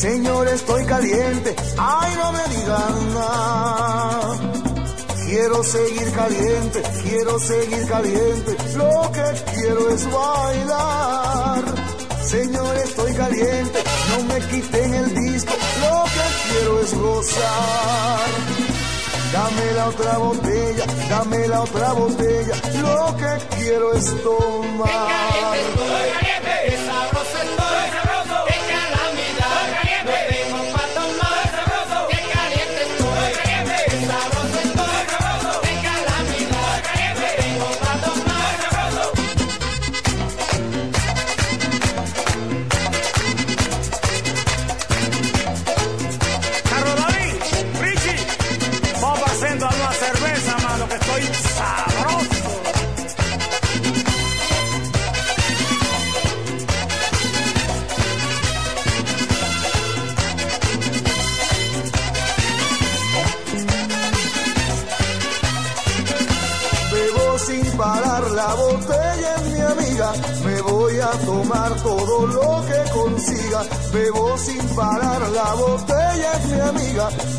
señor, estoy caliente. Ay, no me digan nada. Quiero seguir caliente, quiero seguir caliente. Lo que quiero es bailar. Señor, estoy caliente, no me quiten el disco. Lo que quiero es gozar. Dame la otra botella, dame la otra botella. Lo que quiero es tomar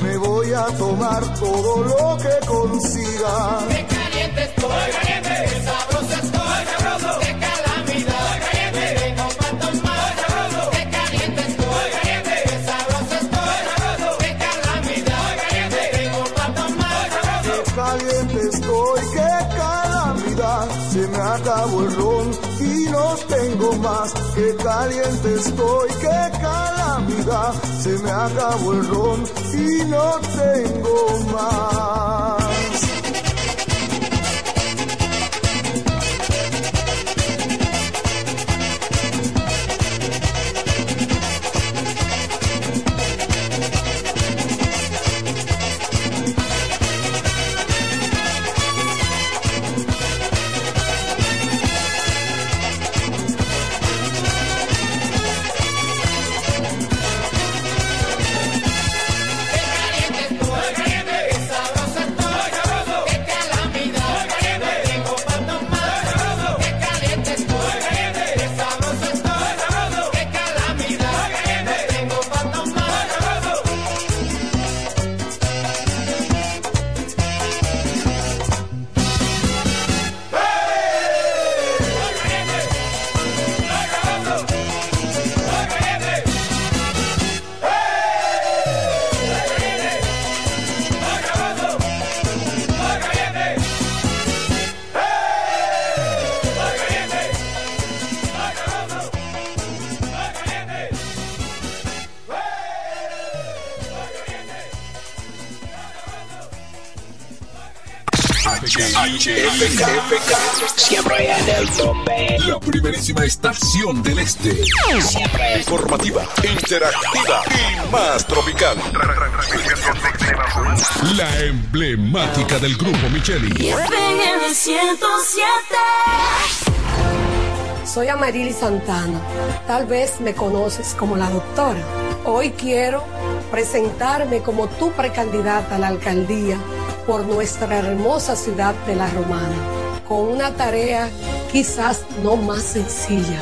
Me voy a tomar todo lo que consiga. Qué caliente estoy, caliente, qué sabroso estoy, sabroso, qué calamidad, caliente, vengo para tomar, sabroso, qué caliente estoy, caliente, qué sabroso estoy, sabroso, qué calamidad, caliente, vengo para tomar, sabroso. Qué caliente estoy, qué calamidad, se me acabó el ron no tengo más, que caliente estoy, que calamidad, se me acabó el ron y no tengo más. Interactiva y más tropical. La emblemática del grupo Micheli. Soy Amarili Santana. Tal vez me conoces como la doctora. Hoy quiero presentarme como tu precandidata a la alcaldía por nuestra hermosa ciudad de La Romana, con una tarea quizás no más sencilla,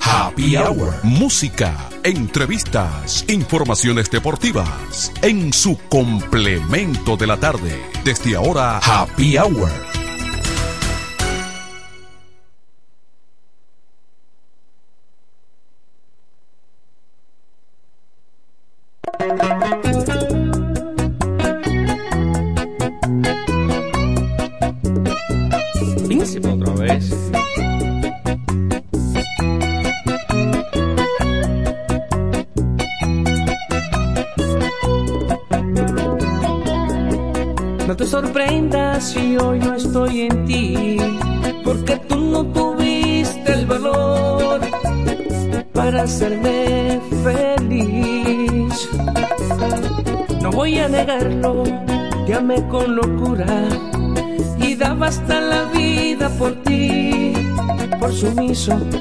Happy Hour. Música, entrevistas, informaciones deportivas. En su complemento de la tarde. Desde ahora, Happy Hour.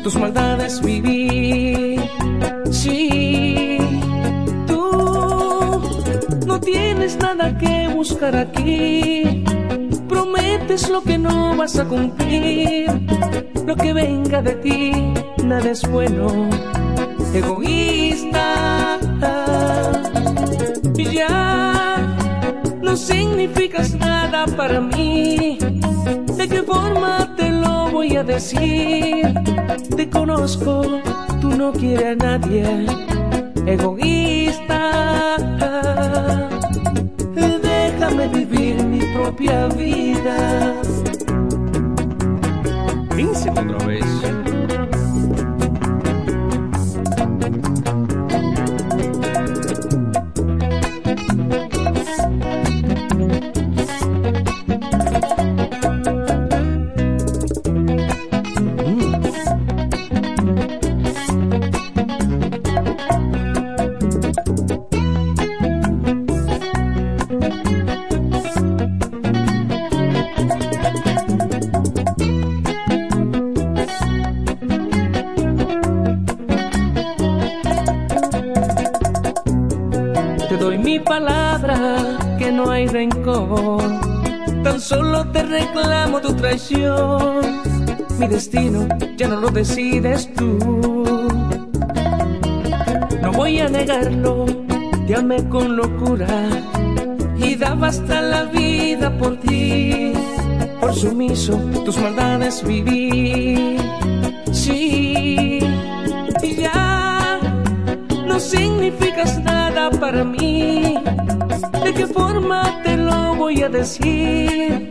Tus maldades viví. Sí, tú no tienes nada que buscar aquí. Prometes lo que no vas a cumplir. Lo que venga de ti, nada es bueno. Egoísta, ya no significas nada para mí. ¿De qué forma voy a decir? Te conozco, tú no quieres a nadie. Egoísta, déjame vivir mi propia vida. Mi destino ya no lo decides tú. No voy a negarlo, te amé con locura y daba hasta la vida por ti. Por sumiso, tus maldades viví. Sí, y ya no significas nada para mí. ¿De qué forma te lo voy a decir?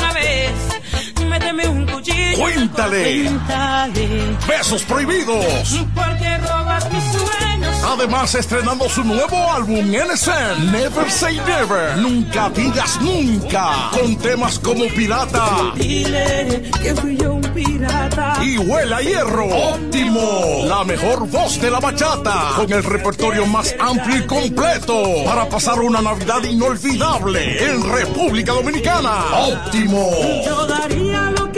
Un cuchillo. Cuéntale. Cuéntale. Besos prohibidos. Porque robas mis sueños. Además, estrenando su nuevo álbum NSN, Never Say Never, Nunca Digas Nunca, con temas como Pirata Dile que fui yo un pirata. y Huela Hierro. Óptimo, la mejor voz de la bachata, con el repertorio más amplio y completo, para pasar una Navidad inolvidable en República Dominicana. Óptimo. Yo daría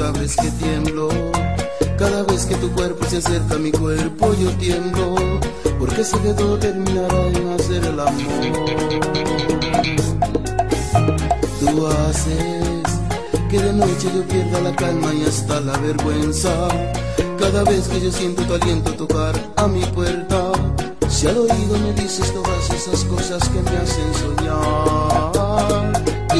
Sabes que tiemblo. Cada vez que tu cuerpo se acerca a mi cuerpo yo tiemblo, porque sé que todo terminará en hacer el amor. Tú haces que de noche yo pierda la calma y hasta la vergüenza. Cada vez que yo siento tu aliento tocar a mi puerta, si al oído me dices todas esas cosas que me hacen soñar.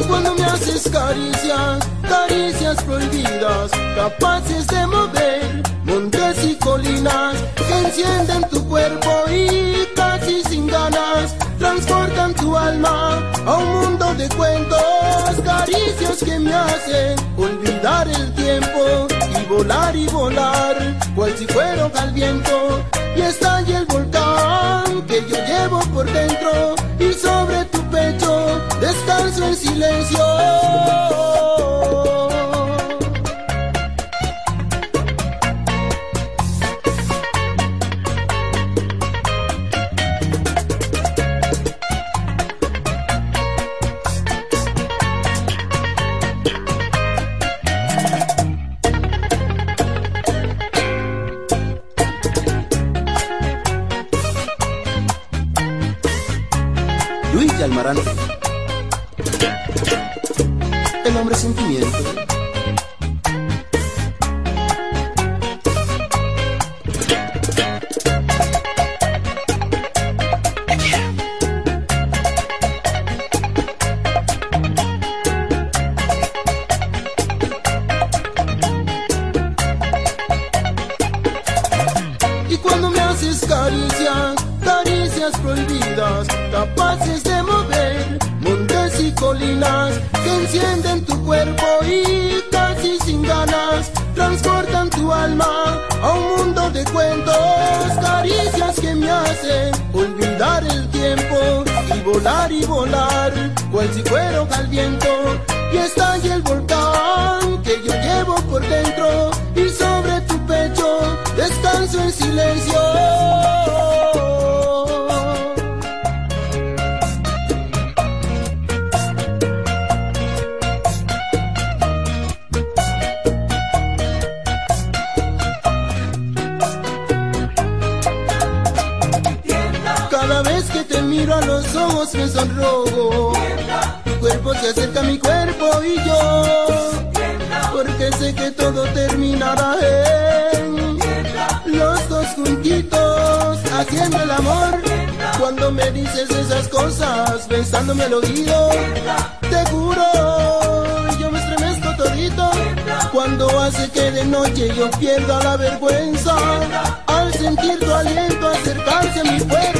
Y cuando me haces caricias, caricias prohibidas, capaces de mover montes y colinas, que encienden tu cuerpo y casi sin ganas, transportan tu alma a un mundo de cuentos, caricias que me hacen olvidar el tiempo y volar y volar, cual si fuera al viento, y estalla el volcán que yo llevo por dentro y sobre tu pecho descanso en silencio. Cosas, pensándome al oído, te juro, yo me estremezco todito. Cuando hace que de noche yo pierda la vergüenza, al sentir tu aliento acercarse a mi puerta.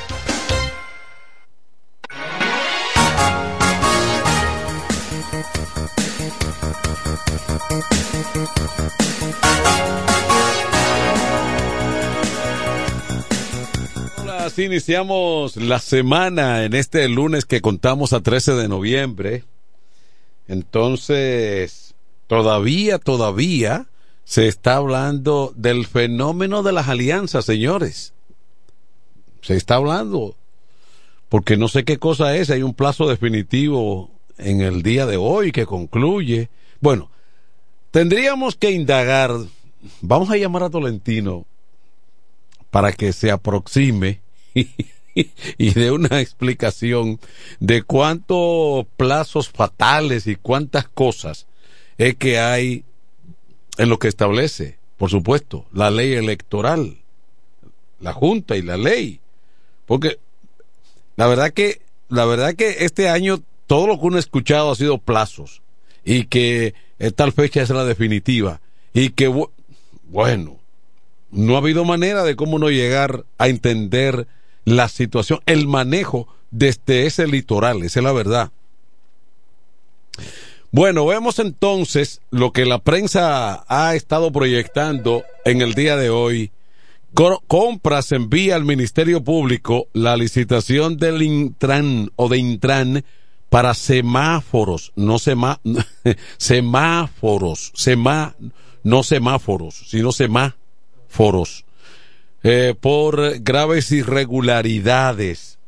Iniciamos la semana en este lunes que contamos a 13 de noviembre. Entonces, todavía, todavía se está hablando del fenómeno de las alianzas, señores. Se está hablando, porque no sé qué cosa es, hay un plazo definitivo en el día de hoy que concluye. Bueno, tendríamos que indagar, vamos a llamar a Tolentino para que se aproxime y dé una explicación de cuántos plazos fatales y cuántas cosas es que hay en lo que establece, por supuesto, la ley electoral, la junta y la ley. Porque la verdad que la verdad que este año todo lo que uno ha escuchado ha sido plazos y que tal fecha es la definitiva y que bu- bueno, no ha habido manera de cómo no llegar a entender la situación, el manejo desde ese litoral, esa es la verdad. Bueno, vemos entonces lo que la prensa ha estado proyectando en el día de hoy. Co- Compras envía al Ministerio Público la licitación del Intran o de Intran para semáforos, no sema, semáforos, semá, no semáforos, sino semáforos, eh, por graves irregularidades.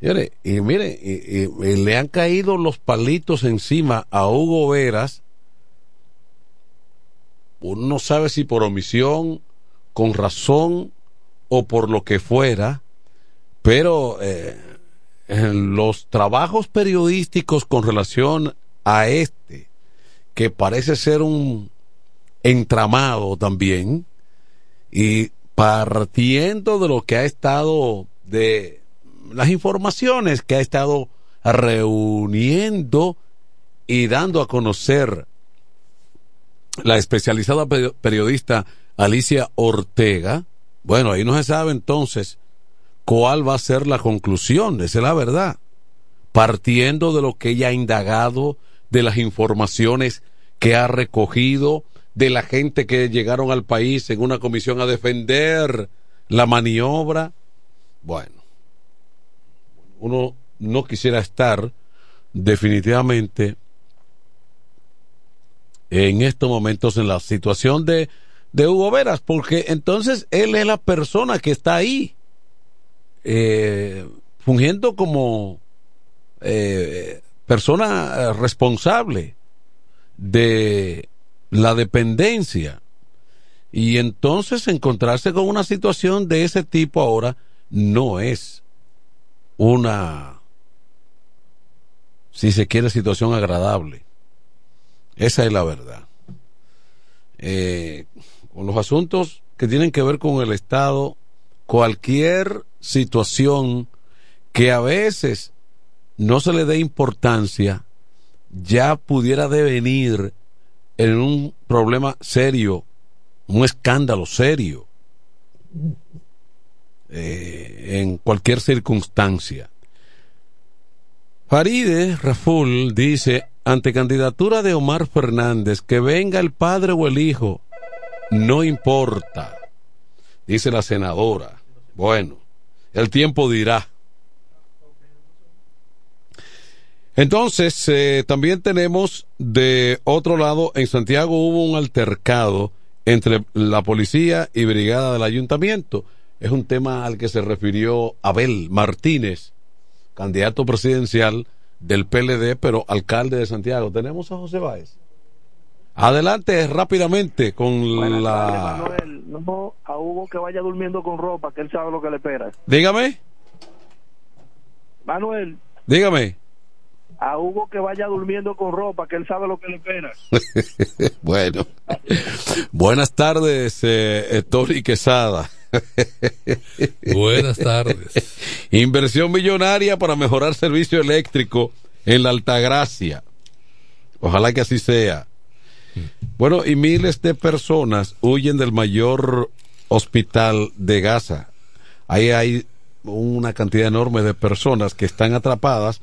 Señores, y mire, y- le han caído los palitos encima a Hugo Veras. Uno no sabe si por omisión, con razón o por lo que fuera, pero eh, en los trabajos periodísticos con relación a este, que parece ser un entramado también, y partiendo de lo que ha estado de las informaciones que ha estado reuniendo y dando a conocer la especializada peri- periodista Alicia Ortega, bueno, ahí no se sabe entonces cuál va a ser la conclusión, esa es la verdad, partiendo de lo que ella ha indagado, de las informaciones que ha recogido, de la gente que llegaron al país en una comisión a defender la maniobra. Bueno, uno no quisiera estar definitivamente en estos momentos en la situación de, de Hugo Veras, porque entonces él es la persona que está ahí, eh, fungiendo como eh, persona eh, responsable de la dependencia. Y entonces encontrarse con una situación de ese tipo ahora no es una, si se quiere, situación agradable. Esa es la verdad. Eh, con los asuntos que tienen que ver con el Estado, cualquier situación que a veces no se le dé importancia, ya pudiera devenir en un problema serio, un escándalo serio, eh, en cualquier circunstancia. Faride Raful dice, ante candidatura de Omar Fernández, que venga el padre o el hijo, no importa, dice la senadora. Bueno, el tiempo dirá. Entonces, eh, también tenemos de otro lado, en Santiago hubo un altercado entre la policía y brigada del ayuntamiento. Es un tema al que se refirió Abel Martínez, candidato presidencial del PLD, pero alcalde de Santiago. Tenemos a José Báez. Adelante rápidamente con Buenas la... Manuel. No, a Hugo que vaya durmiendo con ropa, que él sabe lo que le espera. Dígame, Manuel, dígame. A Hugo que vaya durmiendo con ropa, que él sabe lo que le espera. bueno, buenas tardes, eh, eh, Tony Quesada. Buenas tardes. Inversión millonaria para mejorar servicio eléctrico en la Altagracia. Ojalá que así sea. Bueno, y miles de personas huyen del mayor hospital de Gaza. Ahí hay una cantidad enorme de personas que están atrapadas.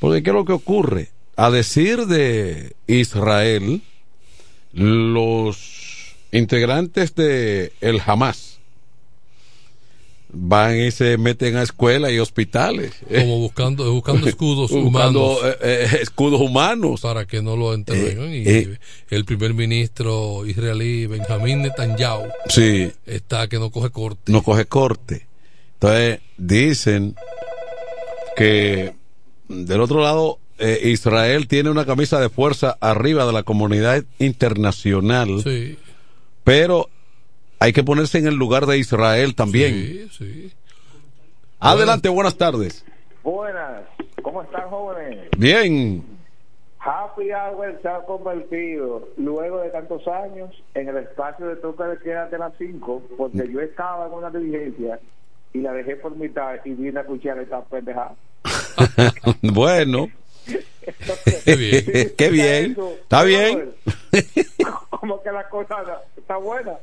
Porque ¿qué es lo que ocurre? A decir de Israel, los integrantes de el Hamas van y se meten a escuelas y hospitales. Como buscando, buscando escudos Buscando, humanos. eh, eh, escudos humanos. Para que no lo intervengan. y eh. el primer ministro israelí, Benjamín Netanyahu, Sí, está que no coge corte. no coge corte. Entonces, dicen que del otro lado, eh, Israel tiene una camisa de fuerza arriba de la comunidad internacional, Sí, pero hay que ponerse en el lugar de Israel también. sí, sí. Adelante, buenas tardes. Buenas, ¿cómo están jóvenes? Bien, Happy Hour se ha convertido, luego de tantos años, en el espacio de toque de queda de las 5, porque yo estaba en una diligencia y la dejé por mitad y vine a escuchar esta pendejada. bueno, Qué bien. qué bien, está bien. Como que la cosa está buena.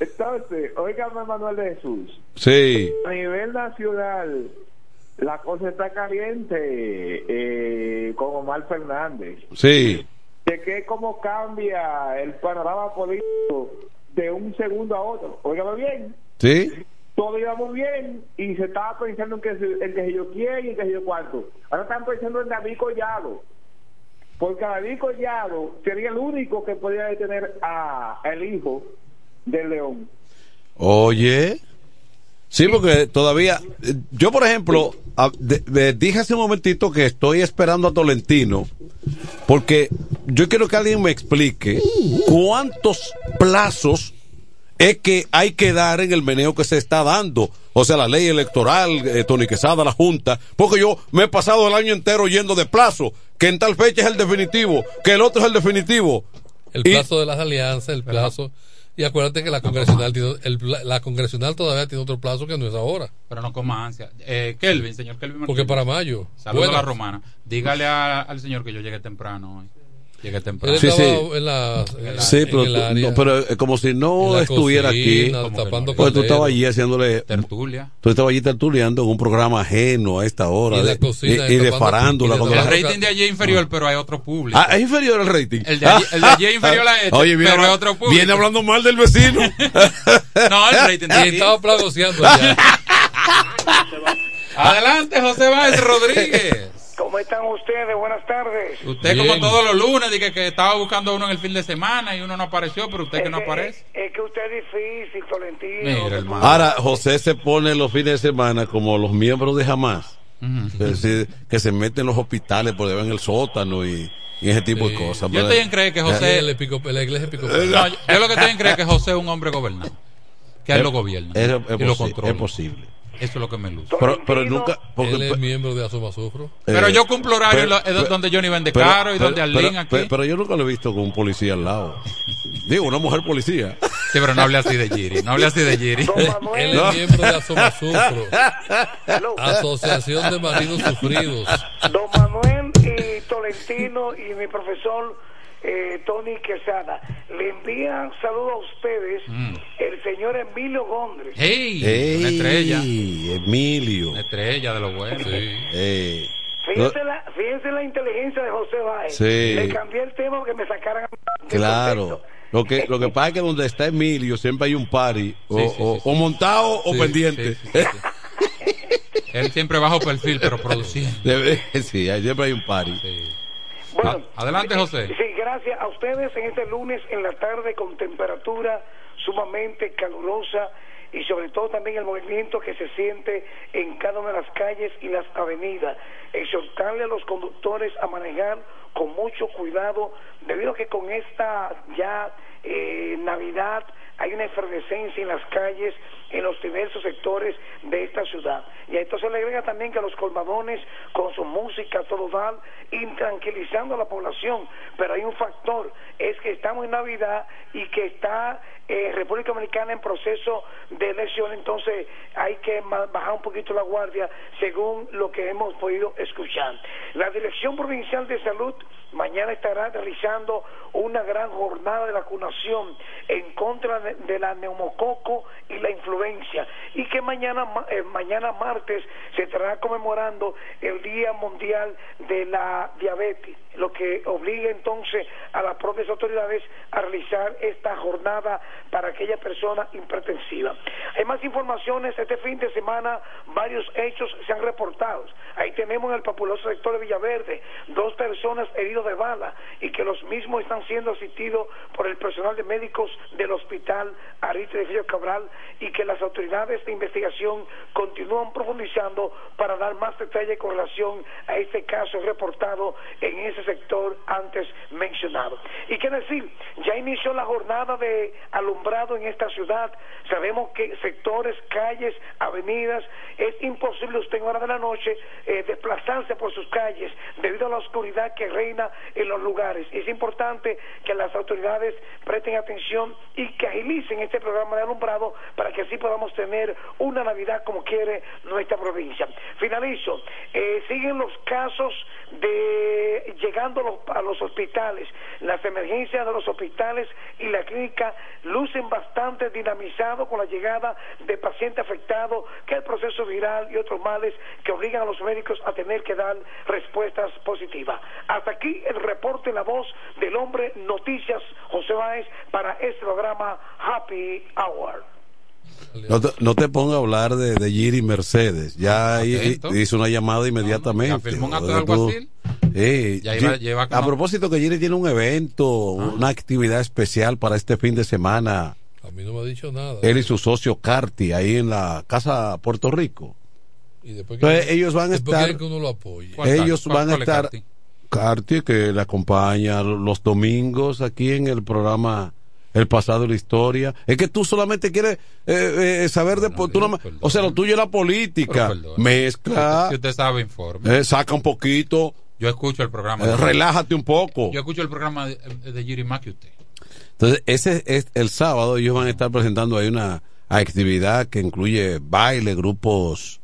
Entonces, óigame Manuel de Jesús, Sí, a nivel nacional, la cosa está caliente eh, con Omar Fernández. sí, de que cómo cambia el panorama político de un segundo a otro. Óigame bien, sí. Todo iba muy bien y se estaba pensando en que, se- en que yo quién y en que yo cuánto. Ahora están pensando en David Collado, porque David Collado sería el único que podía detener a el hijo del león. Oye, sí, porque todavía, yo por ejemplo, a- de- de- dije hace un momentito que estoy esperando a Tolentino, porque yo quiero que alguien me explique cuántos plazos es que hay que dar en el meneo que se está dando. O sea, la ley electoral, eh, Tony Quesada, la Junta, porque yo me he pasado el año entero yendo de plazo, que en tal fecha es el definitivo, que el otro es el definitivo. El Y- plazo de las alianzas, el plazo. Y acuérdate que la congresional, tiene, el, la congresional todavía tiene otro plazo que no es ahora. Pero no coma ansia. Eh, Kelvin, señor Kelvin. Martínez. Porque para mayo. Saludos a la romana. Dígale a- al señor que yo llegué temprano hoy. Llegué temprano. Sí, sí. en la, en la- Sí, en pero, el tú- área, no, pero eh, como si en no estuviera cocina, aquí. tapando Pues tú estabas allí haciéndole. Tertulia. Tú estabas allí tertuliando en un programa ajeno a esta hora. Y en la de- cocina, y, y de farándula. y de El la- rating de allí es inferior, pero hay otro público. Ah, es inferior el rating. El de allí- el de allí es inferior a este, Oye, viene, pero es otro público. viene hablando mal del vecino. No, el rating de Y aquí. estaba plagoseando allá. Adelante, José Báez Rodríguez. ¿Cómo están ustedes? Buenas tardes. Usted, Bien. como todos los lunes, dije que estaba buscando a uno en el fin de semana y uno no apareció, pero usted que no aparece. Es que usted es difícil, Tolentino. Mira, hermano. Ahora, José se pone los fines de semana como los miembros de Jamás. Es decir, que se meten en los hospitales por debajo en el sótano y, y ese tipo de cosas. Yo estoy en creer que José. El epico- la iglesia Eh, episcopal. No, yo yo lo que estoy en creer que José es un hombre gobernado. Que él lo gobierna. Es, es y lo controla. es posible. Eso es lo que me luce. Pero, pero nunca. porque- Él es miembro de Asoma Sufro. Pero eh, yo cumplo horario en lo- pero- es donde Johnny vende pero- caro y pero- donde Arlene pero- aquí. pero- pero yo nunca lo he visto con un policía al lado. Digo, una mujer policía. Sí, pero no hable así de Giri. No hable así de Giri. Él es miembro de Asoma Sufro. Asociación de Marinos Sufridos. Don Manuel y Tolentino y mi profesor eh, Tony Quesada le envían saludos a ustedes el señor Emilio Gondres. Mm. ¡Ey! Ey, Una estrella. Emilio. Una estrella de lo bueno. Eh, Fíjense la, fíjense la inteligencia de José Báez. Sí. Le cambié el tema porque me sacaran. Claro. Lo que, lo que pasa es que donde está Emilio siempre hay un party, o, o- o montado o Sí, pendiente. Él siempre bajo perfil, pero produciendo. Sí, siempre hay un party. Bueno, A- adelante, José. Sí, gracias a ustedes en este lunes en la tarde con temperatura sumamente calurosa y sobre todo también el movimiento que se siente en cada una de las calles y las avenidas. Exhortarle a los conductores a manejar con mucho cuidado debido a que con esta ya eh, Navidad hay una efervescencia en las calles, en los diversos sectores de esta ciudad. Y a esto le agrega también que los colmadones con su música, todo dan, intranquilizando a la población. Pero hay un factor, es que estamos en Navidad y que está eh, República Dominicana en proceso de elección, entonces hay que bajar un poquito la guardia según lo que hemos podido escuchar. La Dirección Provincial de Salud mañana estará realizando una gran jornada de vacunación en contra de, de la neumococo y la influencia y que mañana ma- eh, mañana martes se estará conmemorando el Día Mundial de la Diabetes, lo que obliga entonces a las propias autoridades a realizar esta jornada para aquella persona hipertensiva. Hay más informaciones, este fin de semana varios hechos se han reportado. Ahí tenemos en el populoso sector de Villaverde dos personas heridos de bala y que los mismos están siendo asistidos por el personal de médicos del hospital Arite de Cabral y que las autoridades de investigación continúan profundizando para dar más detalle con relación a este caso reportado en ese sector antes mencionado. Y qué decir, ya inició la jornada de alumbrado en esta ciudad. Sabemos que sectores, calles, avenidas, es imposible usted en hora de la noche eh, desplazarse por sus calles debido a la oscuridad que reina en los lugares. Es importante que las autoridades presten atención y que agilicen este programa de alumbrado para que así podamos tener una Navidad como quiere nuestra provincia. Finalizo. Eh, siguen los casos de llegando a los, hospitales. Las emergencias de los hospitales y la clínica lucen bastante dinamizados con la llegada de pacientes afectados, que el proceso viral y otros males que obligan a los médicos a tener que dar respuestas positivas. Hasta aquí el reporte la voz del hombre Noticias José Báez para este programa Happy Hour. No te, no te ponga a hablar de, de Giri Mercedes. Ya hi- Atento. hizo una llamada inmediatamente. ya firmó un acto de alguacil. Eh, Ya iba- lleva a propósito que Giri tiene un evento, una actividad especial para este fin de semana. A mí no me ha dicho nada. Él y su socio Carti ahí en la casa Puerto Rico. Y después Entonces, ellos van a estar- que uno lo apoye. Ellos van a estar. Carti, que le acompaña los domingos aquí en el programa El pasado y la historia. Es que tú solamente quieres eh, eh, saber de. tú no o sea, lo tuyo es la política. Mezcla. Si usted sabe, informe. eh, saca un poquito. Yo escucho el programa. eh, relájate un poco. Yo escucho el programa de, de Giri más que usted. Entonces, ese es el sábado. Ellos van a estar presentando ahí una actividad que incluye baile, grupos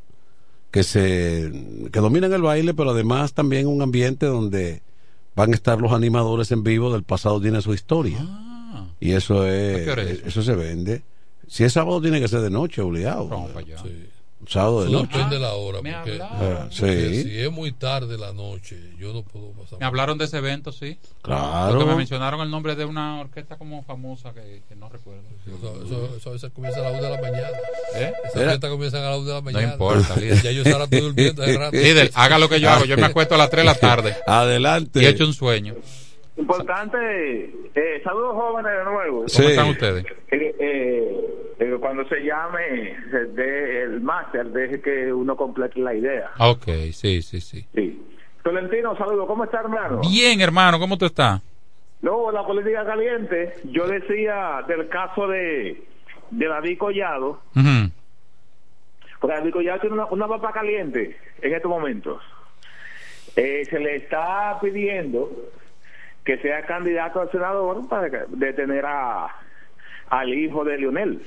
que se que dominan el baile, pero además también un ambiente donde van a estar los animadores en vivo del pasado tiene su historia. Y eso es, ¿A qué hora es? eso se vende. Si es sábado tiene que ser de noche obligado. Sábado de noche. depende de la hora. Me Porque, Ah, sí. si es muy tarde la noche, yo no puedo pasar. Me hablaron de ese evento, sí. Claro. Porque me mencionaron el nombre de una orquesta como famosa que, que no recuerdo. Eso, eso- eso a veces comienza a la una de la mañana. ¿Eh? Esa fiesta comienza a la una de la No mañana. importa, líder. Ya yo estoy durmiendo hace rato. Líder, haga lo que yo hago. Yo me acuesto a las 3 de la tarde. Adelante. Y he hecho un sueño. Importante, eh, saludos jóvenes de nuevo. ¿Cómo Sí. están ustedes? Eh, eh, eh, cuando se llame dé el máster, deje que uno complete la idea. Ah, Ok, sí, sí, sí. Sí. Tolentino, saludos, ¿cómo está hermano? Bien, hermano, ¿cómo tú estás? No, la política caliente, yo decía del caso de, de David Collado, Ujú. por David Collado tiene una, una papa caliente en estos momentos. Eh, se le está pidiendo que sea candidato al senador para detener a, al hijo de Lionel.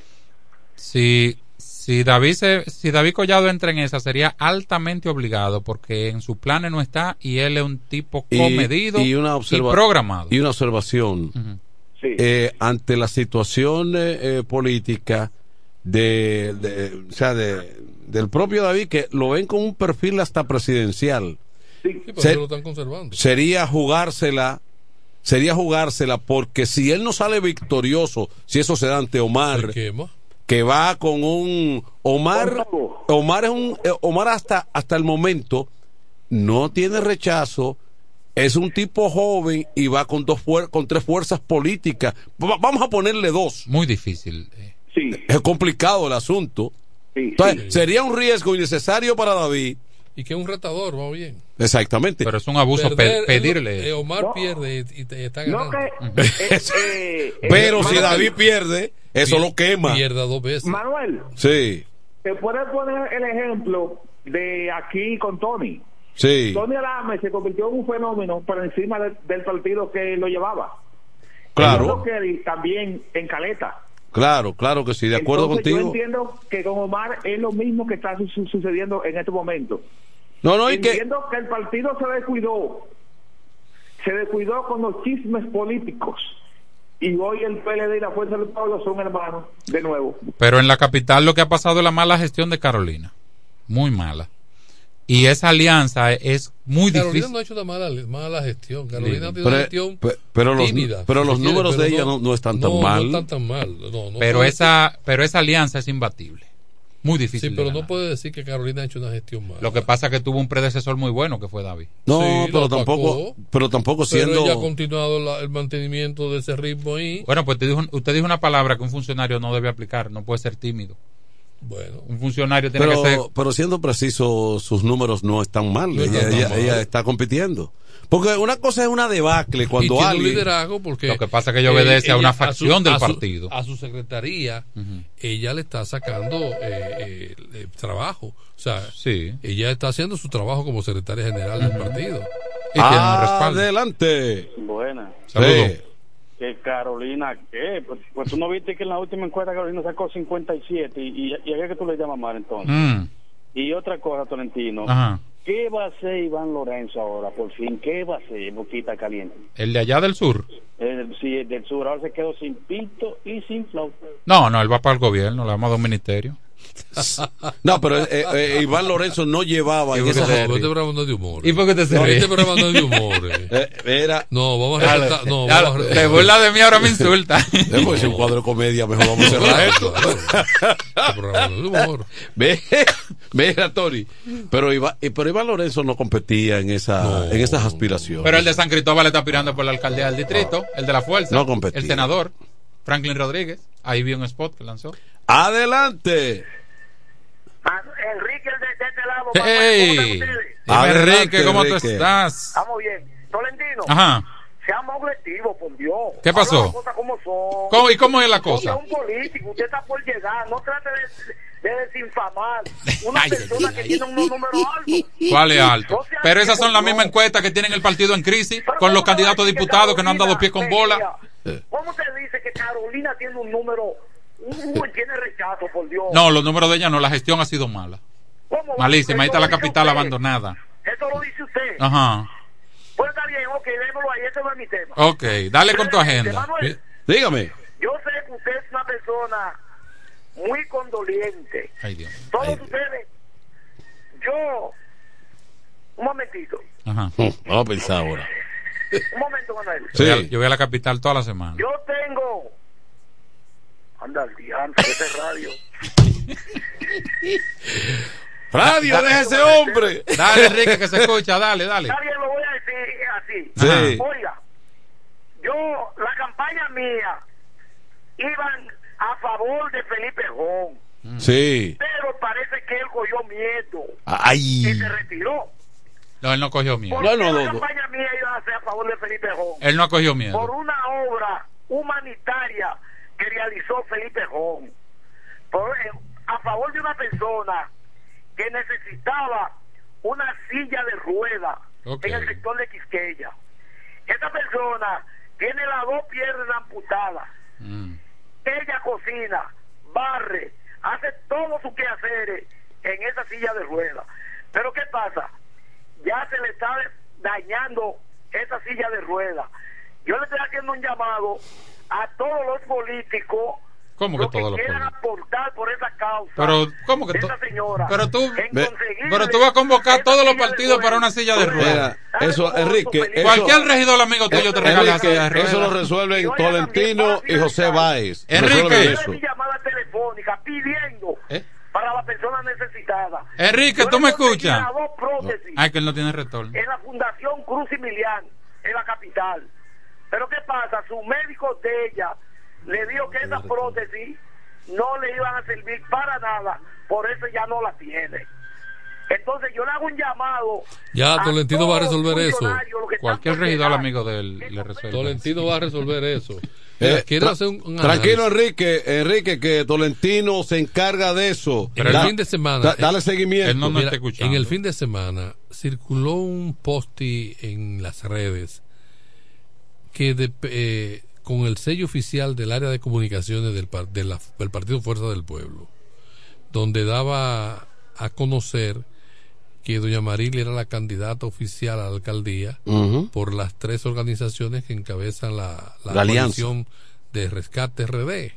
Si, si, David se- si David Collado entra en esa, sería altamente obligado porque en sus planes no está y él es un tipo comedido y, una observa- programado. Y una observación. Eh, ante la situación eh, política de, de- o sea, de, del propio David, que lo ven con un perfil hasta presidencial. Sí, pero Se- lo están conservando. sería jugársela sería jugársela porque si él no sale victorioso si eso se da ante Omar que va con un Omar Omar es un eh, Omar hasta hasta el momento no tiene rechazo es un tipo joven y va con dos fuer- con tres fuerzas políticas. Va- vamos a ponerle dos. Muy difícil eh. es complicado el asunto. Entonces, sería un riesgo innecesario para David Y que es un retador, va bien. exactamente pero es un abuso pe- pedirle eh, Omar No. pierde y, te- está No ganando. que, eh, eh, eh, pero si Manuel, David pierde eso lo quema Pierda dos veces. Manuel, sí te puedes poner el ejemplo de aquí con Tony. sí Tony Adame se convirtió en un fenómeno por encima del, del partido que lo llevaba. Claro. Kelly también en Caleta. Claro, claro que sí, de acuerdo Entonces, Yo contigo. entiendo que con Omar es lo mismo que está su- sucediendo en este momento. No, no, y que Entiendo que el partido se descuidó. Se descuidó con los chismes políticos. Y hoy el PLD y la Fuerza del Pueblo son hermanos, de nuevo. Pero en la capital lo que ha pasado es la mala gestión de Carolina. Muy mala. Y esa alianza es muy Carolina difícil. no ha hecho una mala, mala gestión. Carolina ha tenido pero, una gestión pe- pero los, tímida. pero los números pero de ella no, no están tan no, mal. No están tan mal. No, no pero esa pero esa alianza es imbatible. Muy difícil. Sí, pero no puede decir que Carolina ha hecho una gestión mala. Lo que pasa es que tuvo un predecesor muy bueno que fue David. No, Sí, pero tampoco, pero tampoco Pero siendo. ella ha continuado la- el mantenimiento de ese ritmo ahí. Bueno, pues te dijo- usted dijo una palabra que un funcionario no debe aplicar, no puede ser tímido. Bueno, Un funcionario tiene que ser pero, pero siendo preciso, sus números no están mal. No ella, están tan ella- mal. ella está compitiendo. Porque una cosa es una debacle y cuando un alguien. liderazgo porque Lo que pasa es que ella obedece a una su- facción del a su- partido. a su secretaría ella le está sacando eh, eh, eh, trabajo o sea Sí. ella está haciendo su trabajo como secretaria general del partido Y tiene un respaldo. Adelante. Buena. Saludos. Sí. Que Carolina, ¿qué? Pues, pues tú no viste que en la última encuesta Carolina sacó 57 y, y, y a qué que tú le llamas mal entonces. Mm, Y otra cosa, Tolentino. Ajá. ¿Qué va a hacer Iván Lorenzo ahora, por fin? ¿Qué va a hacer Boquita Caliente? El de allá del sur. El, sí, el del sur ahora se quedó sin pinto y sin flauta. No, no, él va para el gobierno, le vamos a dar un ministerio. No, pero eh, eh, Iván Lorenzo no llevaba en este programa no es de humor ¿Y por qué te No, este programa no es de humor eh. Era. no vamos a Dale, respetar no, dale, vamos a te burla de mí, ahora me insulta. Después de un cuadro de comedia, mejor vamos a cerrar esto. Este programa no es de humor Ve, mira, Tony. Pero Iván, eh, pero Iván Lorenzo no competía en, esa, en esas aspiraciones. Pero el de San Cristóbal está aspirando por la alcaldía del distrito, el de la fuerza, No competía. el senador, Franklin Rodríguez. Ahí vi un spot que lanzó. Adelante. Enrique, el de, de este lado. ¡Hey! ¿cómo Enrique, ¿cómo tú Enrique. estás? Estamos bien. Tolentino, Ajá. seamos objetivos, por Dios. ¿Qué pasó? Las cosas como son. ¿Cómo- y cómo es la Usted cosa? es un político, usted está por llegar. No trate de, de desinfamar una Ay, persona ay, que ay. tiene un número alto. ¿Cuál es alto? No Pero esas son las mismas encuestas que tienen el partido en crisis Pero con los ¿cómo te va a candidatos diputados que no han dado Carolina pie con bola. ¿Cómo te dice que Carolina tiene un número, tiene rechazo, por Dios? No, los números de ella no, la gestión ha sido mala. ¿Cómo? Malísima, ahí está la capital usted. abandonada. Eso lo dice usted. Ajá. Pues está bien, ok, démoslo ahí, ese no es mi tema. Ok, dale con tu agenda. Manuel, Dígame. yo sé que usted es una persona muy condoliente. Ay, Dios. Todos ustedes, yo, un momentito, Ajá. Vamos a pensar ahora. un momento, Manuel. Yo, voy a, yo voy a la capital toda la semana. Yo anda al diante ese radio. Radio, deja ese hombre. Dale, Enrique, que se escucha, dale, dale. Está bien, lo voy a decir así. Sí. Oiga, yo, la campaña mía, iban a favor de Felipe Jón, Sí. pero parece que él cogió miedo y Ay. se retiró. No, él no cogió miedo. ¿Por No, la campaña mía iba a ser a favor de Felipe Jón? Él no cogió Por miedo. una obra humanitaria que realizó Felipe Jón. Por, eh, a favor de una persona que necesitaba una silla de rueda en el sector de Quisqueya. Esa persona tiene las dos piernas amputadas. Ella cocina, barre, hace todo su quehaceres en esa silla de ruedas. Pero ¿qué pasa? Ya se le está dañando esa silla de ruedas. Yo le estoy haciendo un llamado a todos los políticos ¿Cómo que los todos los aportar por esa causa Pero, ¿cómo que esa señora. pero tú- Pero tú vas a convocar todos los partidos para una silla de ruedas. Eso, Enrique. eso- Cualquier regidor amigo tuyo te regala Enrique, silla de ruedas. eso lo resuelven Tolentino y José Báez. Enrique. eso. mi llamada telefónica pidiendo ¿Eh? para la persona necesitada. Enrique, ¿tú me escuchas? dos prótesis Ay, que él no tiene retorno. en la Fundación Cruz y Milian, en la capital. Pero ¿qué pasa? Su médico de ella le dijo que esas prótesis no le iban a servir para nada, por eso ya no la tiene. Entonces yo le hago un llamado. Ya, a Tolentino va a resolver eso. Cualquier regidor amigo de él le resuelve. Tolentino va a resolver eso. Eh, Mira, quiero tra- hacer un, un tranquilo. Enrique, Enrique, que Tolentino se encarga de eso. En el fin de semana. da- dale seguimiento. Mira, en el fin de semana circuló un posti en las redes que de- eh, con el sello oficial del área de comunicaciones del, par- de la- del Partido Fuerza del Pueblo, donde daba a conocer que doña Maril era la candidata oficial a la alcaldía por las tres organizaciones que encabezan la, la, La alianza. de rescate RD.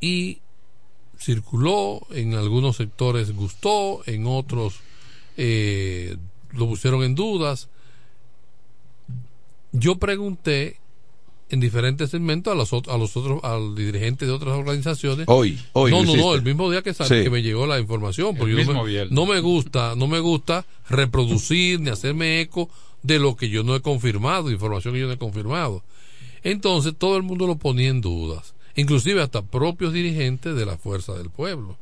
Y circuló, en algunos sectores gustó, en otros eh, lo pusieron en dudas. Yo pregunté en diferentes segmentos a los, a los otros, a los dirigentes de otras organizaciones. Hoy, hoy No, no, no, el mismo día que, sal- Sí. que me llegó la información. Porque El yo no mismo me, no me gusta, no me gusta reproducir ni hacerme eco de lo que yo no he confirmado, información que yo no he confirmado. Entonces todo el mundo lo ponía en dudas, inclusive hasta propios dirigentes de la Fuerza del Pueblo.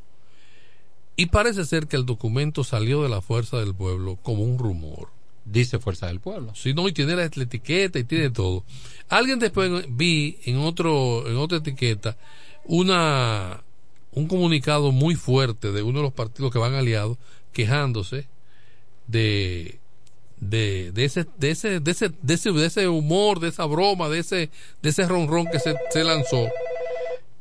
Y parece ser que el documento salió de la Fuerza del Pueblo como un rumor. Dice Fuerza del Pueblo. Sí, no, y tiene la, etiqueta y tiene todo. Alguien después vi en otro, en otra etiqueta una un comunicado muy fuerte de uno de los partidos que van aliados quejándose de de, de ese de ese de ese de ese de ese humor, de esa broma, de ese de ese ronrón que se lanzó.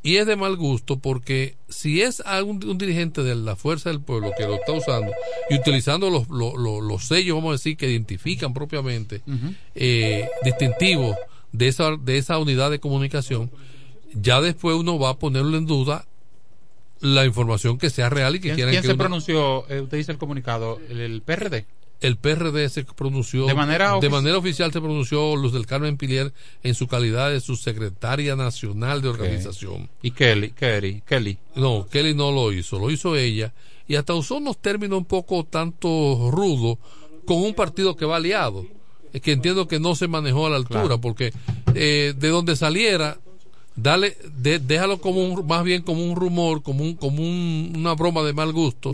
Y es de mal gusto porque si es algún un dirigente de la fuerza del pueblo que lo está usando y utilizando los, los, los- los sellos, vamos a decir, que identifican propiamente eh, distintivos de esa, de esa unidad de comunicación, ya después uno va a ponerlo en duda la información que sea real y que ¿Quién, quieran quién que se uno- pronunció? Eh, usted dice el comunicado, el, el PRD. El PRD se pronunció De manera de manera oficial se pronunció Luz del Carmen Pilier en su calidad de subsecretaria nacional de organización. Y Kelly, Kelly, Kelly. No, Kelly no lo hizo, lo hizo ella y hasta usó unos términos un poco tanto rudos con un partido que va aliado, que entiendo que no se manejó a la altura Claro. porque eh, de donde saliera dale de- déjalo como un más bien como un rumor como un como un- una broma de mal gusto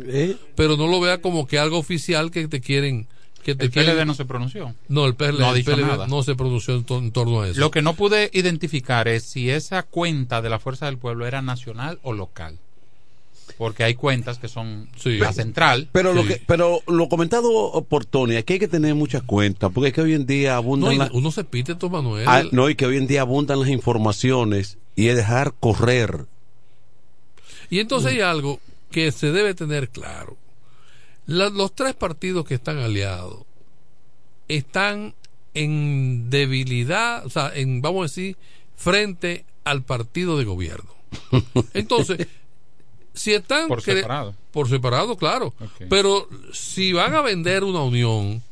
pero no lo vea como que algo oficial que te quieren que te El quieren PLD no se pronunció. no el PLD, No ha el dicho PLD nada. no se pronunció en, to- en torno a eso Lo que no pude identificar es si esa cuenta de la Fuerza del Pueblo era nacional o local. Porque hay cuentas que son la central. Pero lo que, pero lo comentado por Tony, aquí hay que tener mucha cuenta, porque es que hoy en día abundan no, y las- uno se pite esto Manuel Ah, no, y que hoy en día abundan las informaciones y es dejar correr. Y entonces hay algo que se debe tener claro. La- los tres partidos que están aliados están en debilidad, o sea, en, vamos a decir, frente al partido de gobierno. Entonces, si están... Por separado. Por separado, claro. Pero si van a vender una unión,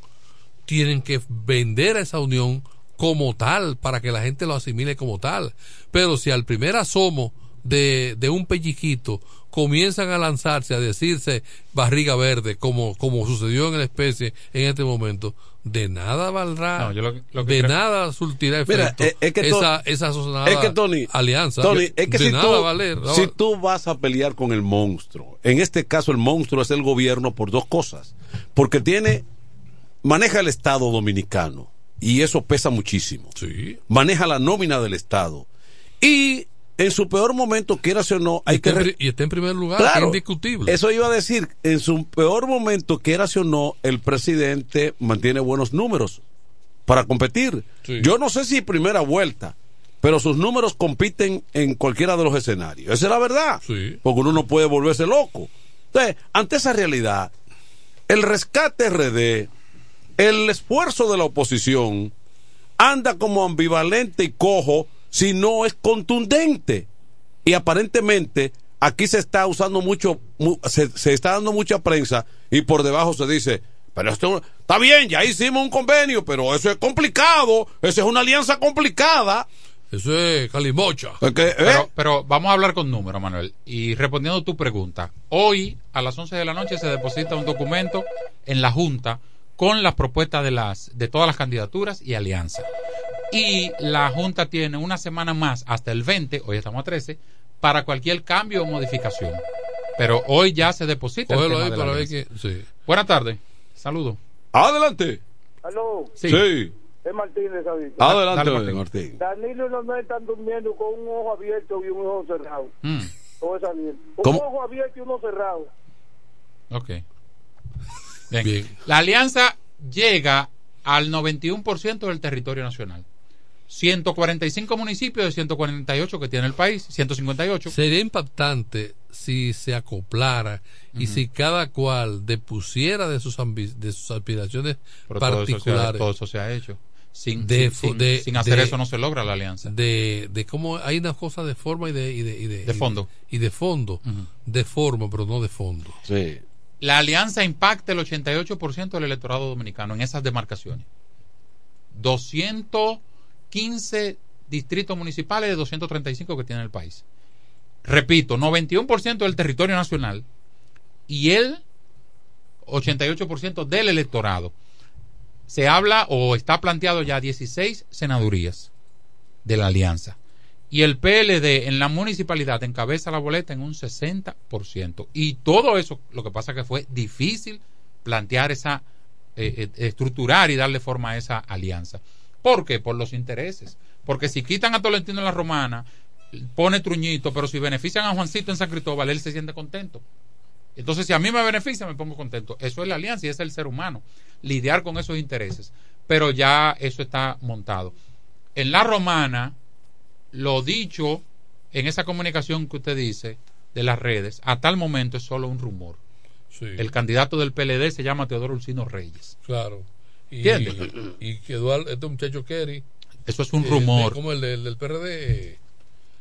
tienen que vender a esa unión como tal, para que la gente lo asimile como tal. Pero si al primer asomo de, de un pelliquito comienzan a lanzarse, a decirse barriga verde, como, como sucedió en la especie en este momento, de nada valdrá, No, yo lo que- lo que de creo- nada surtirá Mira, efecto eh, es que esa, esa asociada es que Tony, alianza. Tony, es que de si nada tú, valer. no si tú vas a pelear con el monstruo, en este caso el monstruo es el gobierno por dos cosas, porque tiene, maneja el Estado dominicano y eso pesa muchísimo. Sí. Maneja la nómina del Estado y en su peor momento, quiera o no, hay que... re- y está en primer lugar, Claro, indiscutible. Eso iba a decir, en su peor momento, quiera o no, el presidente mantiene buenos números para competir. Yo no sé si primera vuelta, pero sus números compiten en cualquiera de los escenarios. Esa es la verdad. Porque uno no puede volverse loco. Entonces, ante esa realidad, el rescate RD, el esfuerzo de la oposición, anda como ambivalente y cojo si no es contundente. Y aparentemente aquí se está usando mucho, mu- se, se está dando mucha prensa y por debajo se dice, pero esto está bien, ya hicimos un convenio, pero eso es complicado, eso es una alianza complicada. Eso es calimocha. Porque, ¿eh? Pero, pero vamos a hablar con números, Manuel. Y respondiendo tu pregunta, hoy a las 11 de la noche se deposita un documento en la Junta con las propuestas de, las, de todas las candidaturas y alianzas. Y la Junta tiene una semana más hasta el 20, hoy estamos a 13, para cualquier cambio o modificación. Pero hoy ya se deposita. el tema de la para que. Sí. Buenas tardes. Saludos. Adelante. Aló. Sí. Sí. Es Martínez, David. Adelante, Dale, Martín. Martín. Danilo y Leonel están durmiendo con un ojo abierto y un ojo cerrado. Mm, Todo es salir. Un ¿Cómo? ojo abierto y uno cerrado. ok. Bien. La alianza llega al 91% del territorio nacional. 145 municipios de 148 que tiene el país, 158. Sería impactante si se acoplara y si cada cual depusiera de sus, de sus aspiraciones Pero todo eso se ha- particulares. todo eso se ha hecho. Sin, de, sin- fo- sin- de- sin hacer de- eso no se logra la alianza. De, de cómo hay una cosa de forma y de, y de, y de, De fondo. Y de fondo. De forma, pero no de fondo. Sí. La alianza impacta el 88% del electorado dominicano en esas demarcaciones. 215 distritos municipales de 235 que tiene el país. Repito, 91% del territorio nacional y el 88% del electorado. Se habla o está planteado ya 16 senadurías de la alianza. Y el PLD en la municipalidad encabeza la boleta en un 60%. Y todo eso, lo que pasa que fue difícil plantear esa, eh, eh, estructurar y darle forma a esa alianza. ¿Por qué? Por los intereses. Porque si quitan a Tolentino en la Romana, pone Truñito, pero si benefician a Juancito en San Cristóbal, él se siente contento. Entonces, si a mí me beneficia, me pongo contento. Eso es la alianza y es el ser humano. Lidiar con esos intereses. Pero ya eso está montado. En la romana, lo dicho en esa comunicación que usted dice de las redes, a tal momento es solo un rumor. Sí. El candidato del PLD se llama Teodoro Ulcino Reyes. Claro. Y, y que Eduardo, este muchacho Kerry. Eso es un eh, rumor. de- como el del, del PRD.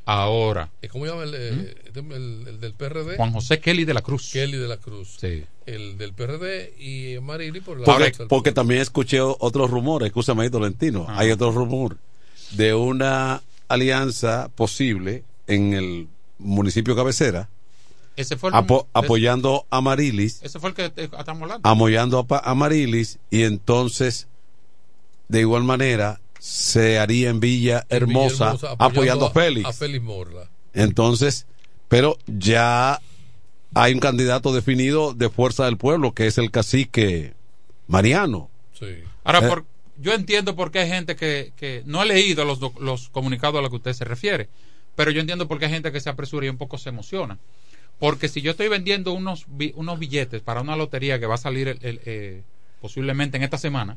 Ahora. eh, ¿Cómo llama el, eh, este, el- el del PRD? Juan José Kelly de la Cruz. Kelly de la Cruz. Sí. El del PRD y Marili por la Porque, porque también escuché otros rumores, escúchame ahí, Tolentino, hay otro rumor de una alianza posible en el municipio cabecera, Ese fue el apo- ese- apoyando a Marilis, Ese fue el que eh, estamos hablando. apoyando a, Marilis, y entonces, de igual manera, se haría en Villa Hermosa, apoyando a Félix. A Félix Morla. Entonces, pero ya hay un candidato definido de Fuerza del Pueblo, que es el cacique Mariano. Sí. Ahora, Eh, por, yo entiendo por qué hay gente que, que no ha leído los, los comunicados a los que usted se refiere, pero yo entiendo por qué hay gente que se apresura y un poco se emociona. Porque si yo estoy vendiendo unos, unos billetes para una lotería que va a salir el, eh, posiblemente en esta semana,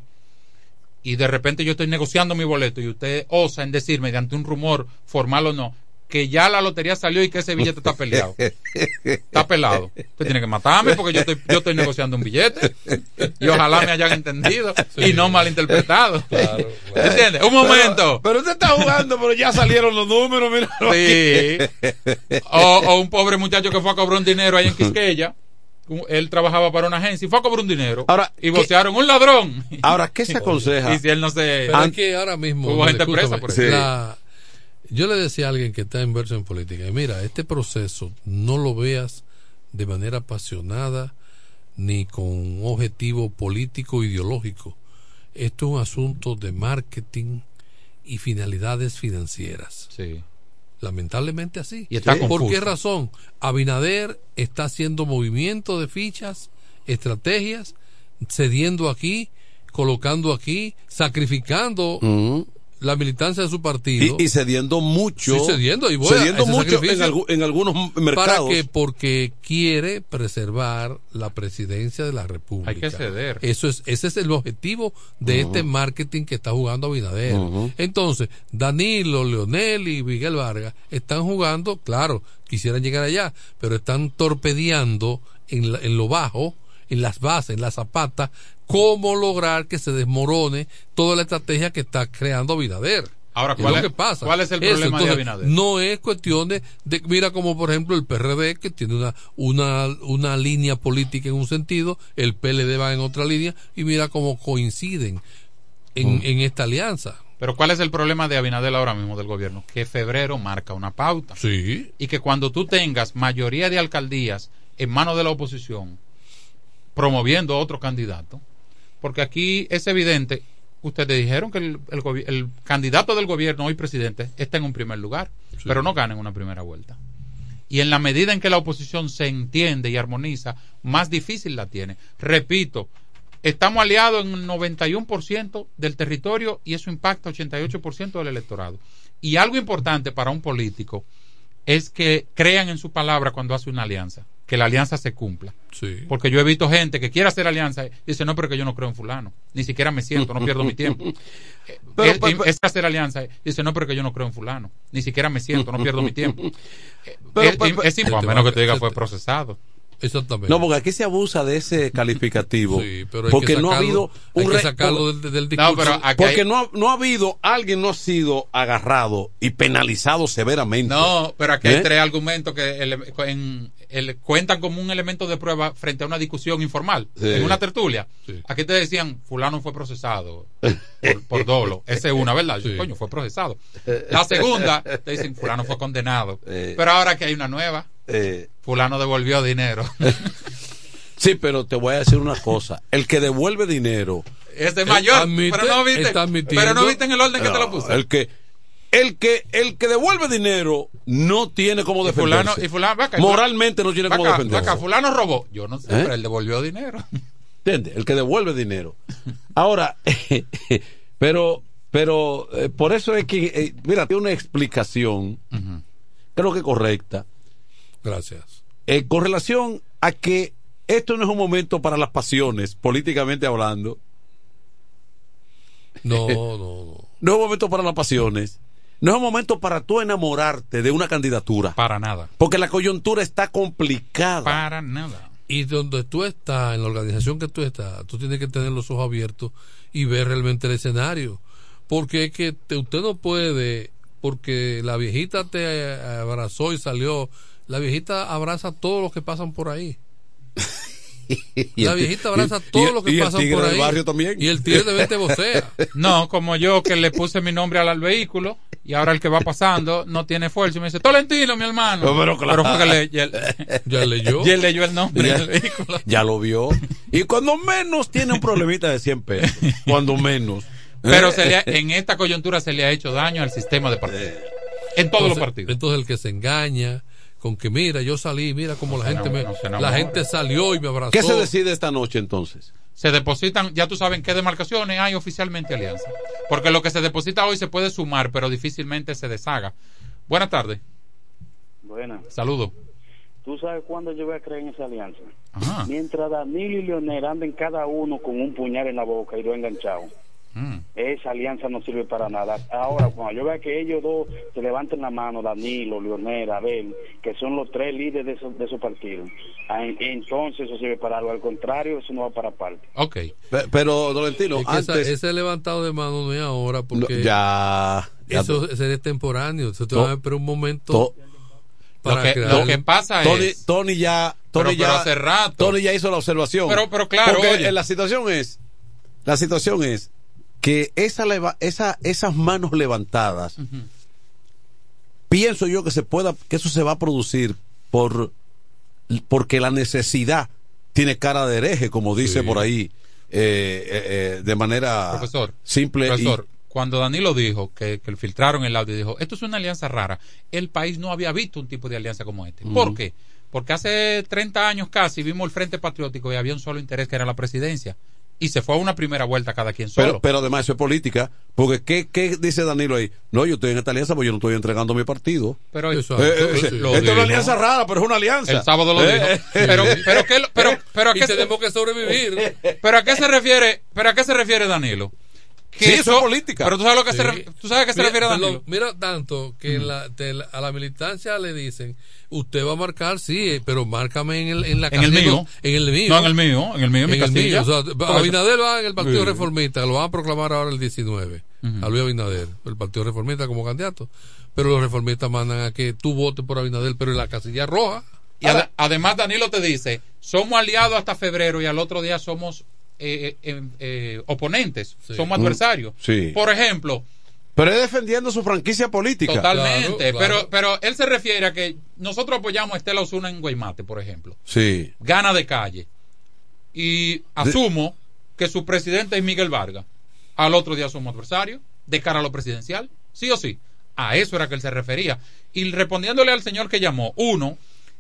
y de repente yo estoy negociando mi boleto y usted osa en decir mediante un rumor formal o no, que ya la lotería salió y que ese billete está peleado. Está pelado. Usted tiene que matarme porque yo estoy, yo estoy negociando un billete. Y ojalá me hayan entendido y no malinterpretado. ¿Entiendes? Un momento. Pero usted está jugando, pero ya salieron los números, mira. Sí. O, o un pobre muchacho que fue a cobrar un dinero ahí en Quisqueya. Él trabajaba para una agencia y fue a cobrar un dinero. Ahora, y vocearon un ladrón. Ahora, ¿qué se aconseja? Y si él no se. Pero es que ahora mismo. Hubo gente presa por eso. la- yo le decía a alguien que está inverso en política, y mira, este proceso no lo veas de manera apasionada ni con un objetivo político ideológico. Esto es un asunto de marketing y finalidades financieras. Sí. Lamentablemente así. Y está ¿Por confuso. qué razón? Abinader está haciendo movimiento de fichas, estrategias, cediendo aquí, colocando aquí, sacrificando Mm. La militancia de su partido. Y, y cediendo mucho. Sí, cediendo, y voy a cediendo mucho en, en algunos mercados. ¿Para qué? Porque quiere preservar la presidencia de la República. Hay que ceder. Eso es, ese es el objetivo de este marketing que está jugando Abinader. Entonces, Danilo, Leonel y Miguel Vargas están jugando, claro, quisieran llegar allá, pero están torpedeando en, la- en lo bajo, en las bases, en las zapatas, cómo lograr que se desmorone toda la estrategia que está creando Abinader. Ahora, Es ¿cuál lo es- que pasa? cuál es el Eso, problema de Abinader? No es cuestión de, de- mira como por ejemplo el PRD que tiene una, una, una línea política en un sentido, el PLD va en otra línea y mira cómo coinciden en, Mm. en esta alianza. Pero ¿cuál es el problema de Abinadel ahora mismo del gobierno? Que febrero marca una pauta. Sí. Y que cuando tú tengas mayoría de alcaldías en manos de la oposición, promoviendo a otro candidato, porque aquí es evidente, ustedes dijeron que el, el gobi- el candidato del gobierno, hoy presidente, está en un primer lugar, pero no gana en una primera vuelta. Y en la medida en que la oposición se entiende y armoniza, más difícil la tiene. Repito, estamos aliados en un 91% del territorio y eso impacta 88% del electorado. Y algo importante para un político es que crean en su palabra cuando hace una alianza, que la alianza se cumpla. Sí. Porque yo he visto gente que quiere hacer alianza y dice, no, pero que yo no creo en fulano, ni siquiera me siento, no pierdo mi tiempo. Pero, es, pero- es hacer alianza y dice, no, pero que yo no creo en fulano, ni siquiera me siento, no pierdo mi tiempo. Pero, es, pero- es imposible, a menos que te diga fue procesado. Exactamente. No, porque aquí se abusa de ese calificativo. pero hay porque que no ha habido hay un que re- sacarlo del- del discurso. No, pero porque hay- no, ha, no ha habido, alguien no ha sido agarrado y penalizado severamente. No, pero aquí hay ¿Eh? tres argumentos que en- ele- cuentan como un elemento de prueba frente a una discusión informal, Sí. en una tertulia. Sí. Aquí te decían, fulano fue procesado por, por dolo. Esa es una, ¿verdad? Yo, Coño, fue procesado. La segunda, te dicen, fulano fue condenado. Pero ahora que hay una nueva, Eh, fulano devolvió dinero. sí, pero te voy a decir una cosa. El que devuelve dinero. Es de mayor, admite- pero no viste, pero no viste en el orden que te lo puse. El que, el que, el que devuelve dinero no tiene cómo Y defenderse. fulano, y fulano, Moralmente no tiene acá, defenderse. fulano robó. Yo no sé, ¿Eh? pero él devolvió dinero. ¿Entiendes? El que devuelve dinero. Ahora, pero, pero eh, por eso es que, eh, mira, tiene una explicación, creo que correcta, Gracias. con relación a que esto no es un momento para las pasiones, políticamente hablando. No, no, no. No es un momento para las pasiones. No es un momento para tú enamorarte de una candidatura. Para nada. Porque la coyuntura está complicada. Para nada. Y donde tú estás, en la organización que tú estás, tú tienes que tener los ojos abiertos y ver realmente el escenario. Porque es que te- usted no puede, porque la viejita te abrazó y salió, la viejita abraza a todos los que pasan por ahí. Y la viejita abraza y- y- los que y el pasan tigre por del ahí. barrio también. Y el tigre de 20 vocea. No, como yo que le puse mi nombre al, al vehículo y ahora el que va pasando no tiene fuerza y me dice, Tolentino, mi hermano. No, pero claro. fue que le, ya, ya leyó. Y él leyó el nombre Ya, del vehículo. ya lo vio. Y cuando menos tiene un problemita de 100 pesos. Cuando menos. Pero se le ha- en esta coyuntura se le ha hecho daño al sistema de partidos. En todos los partidos. Entonces el que se engaña con que mira, yo salí, mira cómo la gente me, la gente salió y me abrazó. ¿Qué se decide esta noche entonces? Se depositan, ya tú sabes en qué demarcaciones hay oficialmente alianza. Porque lo que se deposita hoy se puede sumar, pero difícilmente se deshaga. Buenas tardes. Buena. Saludos. ¿Tú sabes cuándo yo voy a creer en esa alianza? Ajá. Mientras Danilo y Leonel anden cada uno con un puñal en la boca y dos enganchados. Mm. Esa alianza no sirve para nada. Ahora, cuando yo vea que ellos dos se levanten la mano, Danilo, Leonel, Abel, que son los tres líderes de esos, de esos partidos, ah, en- entonces eso sirve para algo. Al contrario, eso no va para parte. Ok. Pe- Pero, Dolentino, Es que esa- antes. ese levantado de mano no es ahora porque No, ya. ya- eso sería temporáneo. Eso te va a esperar un momento to- para Lo que- crear- lo que pasa Tony, es. Tony ya. Tony Pero- ya pero hace rato. Tony ya hizo la observación. Pero- pero claro, Porque oye. la situación es. La situación es que esa, leva- esa, esas manos levantadas. Pienso yo que se pueda. Que eso se va a producir por. Porque la necesidad tiene cara de hereje, como dice Sí. por ahí. eh, eh, eh, de manera Profesor, simple y- Profesor, cuando Danilo dijo que, que filtraron el audio y dijo, esto es una alianza rara, el país no había visto un tipo de alianza como este. ¿Por Ujú. qué? Porque hace 30 años casi vimos el Frente Patriótico y había un solo interés que era la presidencia. Y se fue a una primera vuelta cada quien solo. Pero, pero además eso es política, porque ¿qué, ¿qué dice Danilo ahí? No, yo estoy en esta alianza porque yo no estoy entregando mi partido. Pero Eh, eh, eh, es dijo. una alianza rara, pero es una alianza. El sábado lo Eh, dijo. eh, Pero, pero, ¿qué lo- pero, pero, ¿a Y qué tenemos que sobrevivir. pero a qué se refiere, pero a qué se refiere Danilo? Sí, eso es política. Pero tú sabes lo que se, Sí. ref- tú sabes a qué se Mira, refiere Danilo. Mira tanto que la- te la- a la militancia le dicen, usted va a marcar, sí, eh, pero márcame en el, en la En el casilla, mío. En el mío. No, en el mío, en el mío, en mi casilla. O sea. Abinader va en el Partido Sí. Reformista, que lo van a proclamar ahora el 19, a Luis Abinader, el Partido Reformista como candidato. Pero los reformistas mandan a que tú votes por Abinader, pero en la casilla roja. Y ade- además Danilo te dice, somos aliados hasta febrero y al otro día somos eh, eh, eh, oponentes, somos Mm, adversarios. sí. Por ejemplo, Pero es defendiendo su franquicia política. totalmente, Claro, claro. pero pero él se refiere a que nosotros apoyamos a Estela Osuna en Guaymate, por ejemplo. Sí. Gana de calle. Y asumo que su presidente es Miguel Vargas. Al otro día somos adversarios de cara a lo presidencial, sí o sí. A eso era que él se refería. Y respondiéndole al señor que llamó, uno,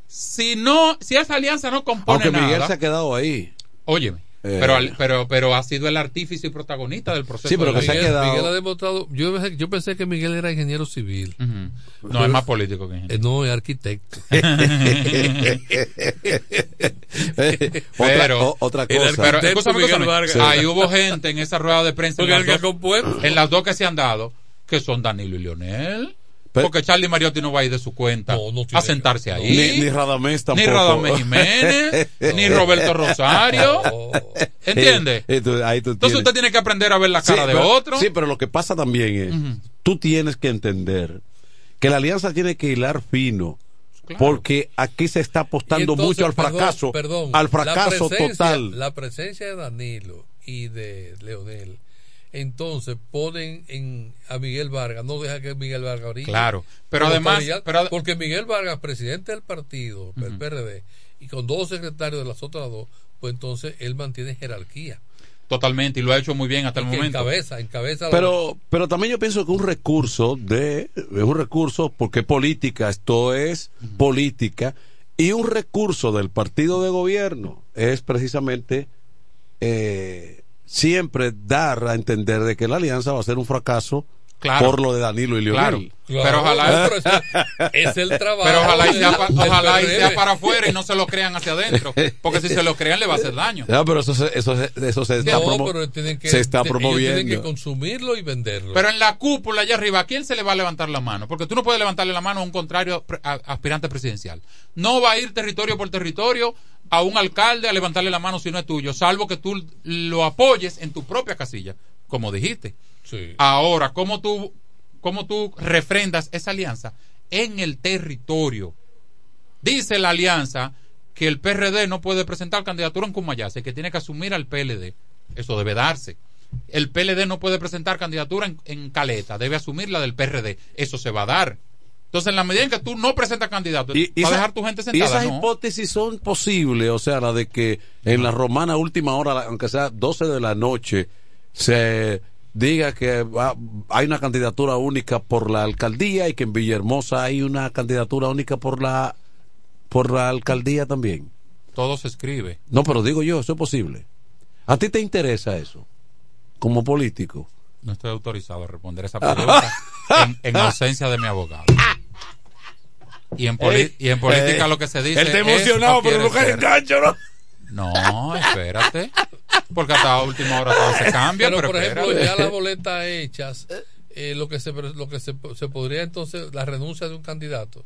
si no, si esa alianza no compone Aunque Miguel nada, se ha quedado ahí. óyeme. Pero, al- pero, pero ha sido el artífice y protagonista del proceso. Sí, pero que se ha quedado- Miguel ha demostrado, yo, pensé- yo pensé que Miguel era ingeniero civil. No, es más político que ingeniero. Eh, No, es arquitecto. pero, o- otra cosa. Pero, escúchame, escúchame. Ahí hubo gente en esa rueda de prensa en las, dos, en las dos que se han dado que son Danilo y Leonel. Porque Charlie Mariotti no va a ir de su cuenta a sentarse ahí. Ni, ni Radamés tampoco. Ni Radamés Jiménez, ni Roberto Rosario. ¿Entiende? Eh, eh, tú- ahí tú Entonces tienes- usted tiene que aprender a ver la Sí, cara de pero- otro. Sí, pero lo que pasa también es, tú tienes que entender que la alianza tiene que hilar fino. Porque aquí se está apostando entonces, mucho al perdón, fracaso, perdón, al fracaso total. La presencia de Danilo y de Leonel, entonces ponen en a Miguel Vargas, no deja que Miguel Vargas brille. Claro, pero además- pero- porque Miguel Vargas, presidente del partido, del PRD, y con dos secretarios de las otras dos, pues entonces él mantiene jerarquía. Totalmente, y lo ha hecho muy bien hasta el momento. Encabeza, encabeza la- Pero, pero también yo pienso que un recurso de, es un recurso porque política, esto es política, y un recurso del partido de gobierno es precisamente eh, siempre dar a entender de que la alianza va a ser un fracaso Claro. por lo de Danilo y Leonel. Claro. Pero ojalá es el trabajo Pero ojalá y sea, pa- ojalá y sea para afuera y no se lo crean hacia adentro. Porque si se lo crean le va a hacer daño. Pero eso se, eso se, eso se está, No, promo- pero tienen que, se está ellos tienen que promoviendo. consumirlo y venderlo. Pero en la cúpula allá arriba, ¿a quién se le va a levantar la mano? Porque tú no puedes levantarle la mano a un contrario a- aspirante presidencial. No va a ir territorio por territorio a un alcalde a levantarle la mano si no es tuyo, salvo que tú lo apoyes en tu propia casilla, como dijiste. Sí. Ahora, ¿cómo tú, cómo tú refrendas esa alianza? En el territorio. Dice la alianza que el PRD no puede presentar candidatura en Cumayase, que tiene que asumir al PLD. Eso debe darse. El PLD no puede presentar candidatura en, en Caleta, debe asumir la del PRD. Eso se va a dar. Entonces, en la medida en que tú no presentas candidato, Y, y va a dejar tu gente y sentada. esas ¿no? hipótesis son posibles, o sea, la de que en la romana última hora, aunque sea 12 de la noche, se diga que va- hay una candidatura única por la alcaldía y que en Villahermosa hay una candidatura única por la por la alcaldía también. Todo se escribe. No, pero digo yo, eso es posible. ¿A ti te interesa eso? Como político. No estoy autorizado a responder esa pregunta en, en ausencia de mi abogado. Y en, Ey, y en política ey, lo que se dice. él está es emocionado, o pero no quiere cae en ser. gancho, ¿no? No, espérate. Porque hasta última hora todo se cambia. pero, Pero, por ejemplo, espérate. ya las boletas hechas, eh, lo que se lo que se, se podría entonces la renuncia de un candidato.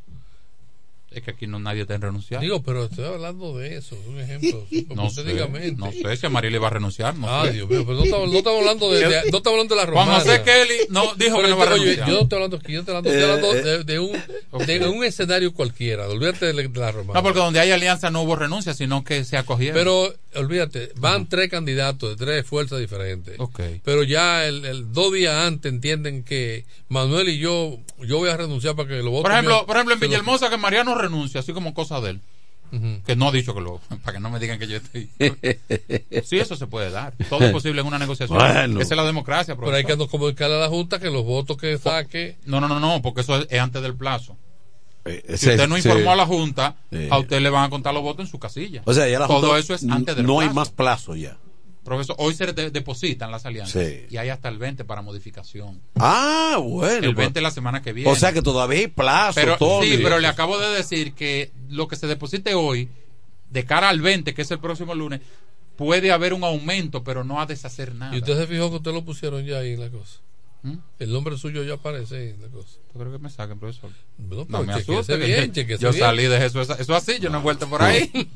Es que aquí no nadie te ha renunciado. Digo, pero estoy hablando de eso, es un ejemplo. no sé, no sé si Amarillo va a renunciar. No Ah, sé. Dios mío, pero no estamos, no estamos hablando de, de- no estamos hablando de la Juan romana. José Kelly no, dijo que no va a renunciar. Yo no estoy hablando aquí, yo estoy hablando, estoy Eh, hablando eh. de, de un, de un escenario cualquiera. Olvídate de la, de la romana. No, porque donde hay alianza no hubo renuncia, sino que se acogieron. Pero olvídate, van tres candidatos de tres fuerzas diferentes. Ok. Pero ya el, el dos días antes entienden que Manuel y yo, yo voy a renunciar para que lo voten. por ejemplo, mío. por ejemplo en Villahermosa que Mariano renuncia, así como cosa de él. Que no ha dicho que lo. Para que no me digan que yo estoy. sí, eso se puede dar. Todo es posible en una negociación. Bueno. Esa es la democracia. Pero hay que no comunicarle a la Junta que los votos que saque. No, no, no, no, porque eso es, es antes del plazo. Eh, Si usted no informó a la Junta, Eh. a usted le van a contar los votos en su casilla. O sea, ya la Todo Junta- eso es antes del No hay plazo. más plazo ya. Profesor, hoy se de- depositan las alianzas Sí. y hay hasta el 20 para modificación. Ah, bueno. el 20 la semana que viene. O sea que todavía hay plazo, pero, todo. Sí, pero le acabo de decir que lo que se deposite hoy, de cara al 20, que es el próximo lunes, puede haber un aumento, pero no ha deshacer nada. Y usted se fijó que usted lo pusieron ya ahí en la cosa. ¿Mm? El nombre suyo ya aparece ahí en la cosa. Yo creo que me saquen, profesor. No, No me asuste. bien, yo- salí de eso, eso, eso así, yo no he vuelto por ahí.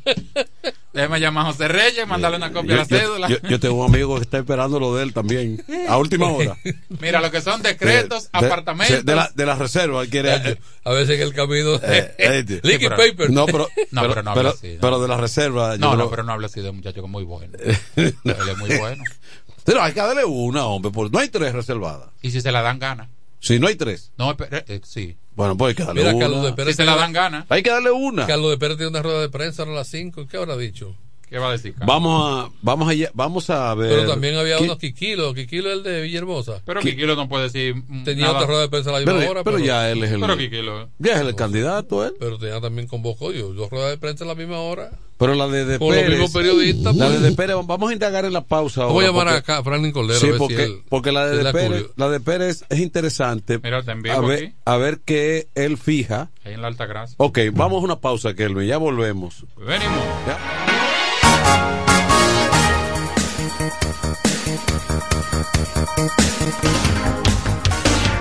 Déjeme llamar a José Reyes, mandarle una copia Yo, de la cédula. yo- yo tengo un amigo que está esperando lo de él también. A última hora. Mira, lo que son decretos, De- de- apartamentos. De, la, de la reserva. él Quiere, eh, A veces en el camino. eh, eh, Liquid pero- paper. No, pero, No, pero, pero no habla pero- así, ¿no? pero de la reserva. yo No, no, pero no habla así de un muchacho que es muy bueno. Él es muy bueno. Pero hay que darle una, hombre. porque no hay tres reservadas. Y si se la dan gana. Si no hay tres. No, eh, sí. Bueno, pues hay que darle Mira, una. Carlos de Pérez. Si se la dan gana. Hay que darle una. Carlos de Pérez tiene una rueda de prensa ahora a las 5. ¿Qué habrá dicho? ¿Qué va a decir? Carlos? Vamos a, vamos a, vamos a ver. Pero también había ¿Qué- unos Quiquilo. Quiquilo es el de Villahermosa. Pero Quiquilo no puede decir Tenía nada. otra rueda de prensa a la misma Pero, hora. pero ya él es el. Pero Quiquilo. Ya es el candidato, él. Pero tenía también convocó yo. Dos ruedas de prensa a la misma hora. Pero la de, de Por Pérez. periodistas, La de, pues. de Pérez, vamos a indagar en la pausa. Voy a ahora, llamar porque- acá a Franklin Cordero. Sí, a ver porque, si él- porque la de, de Pérez, cubrió. la de Pérez es interesante. Mira, te envío a ver, aquí. a ver qué él fija. Ahí en la alta gracia. Ok, vamos a una pausa, Kelvin. Ya volvemos. Venimos.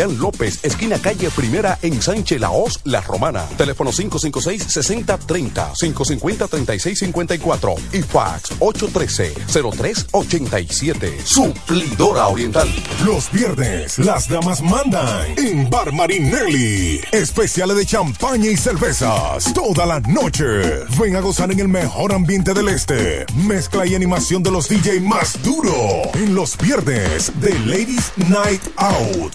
Millán López, esquina calle Primera en Sánchez Laos, La Romana. Teléfono 556-6030, 550-3654 y fax 813-0387. Suplidora Oriental. Los viernes, las damas mandan en Bar Marinelli. Especiales de champaña y cervezas. Toda la noche. Ven a gozar en el mejor ambiente del este. Mezcla y animación de los DJ más duro. En los viernes de Ladies Night Out.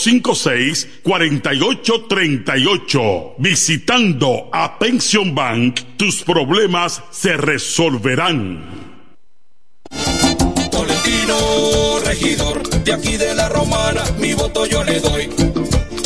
809-556-4838. Visitando a Pension Bank, tus problemas se resolverán. Tolentino, regidor, de aquí de la Romana, mi voto yo le doy.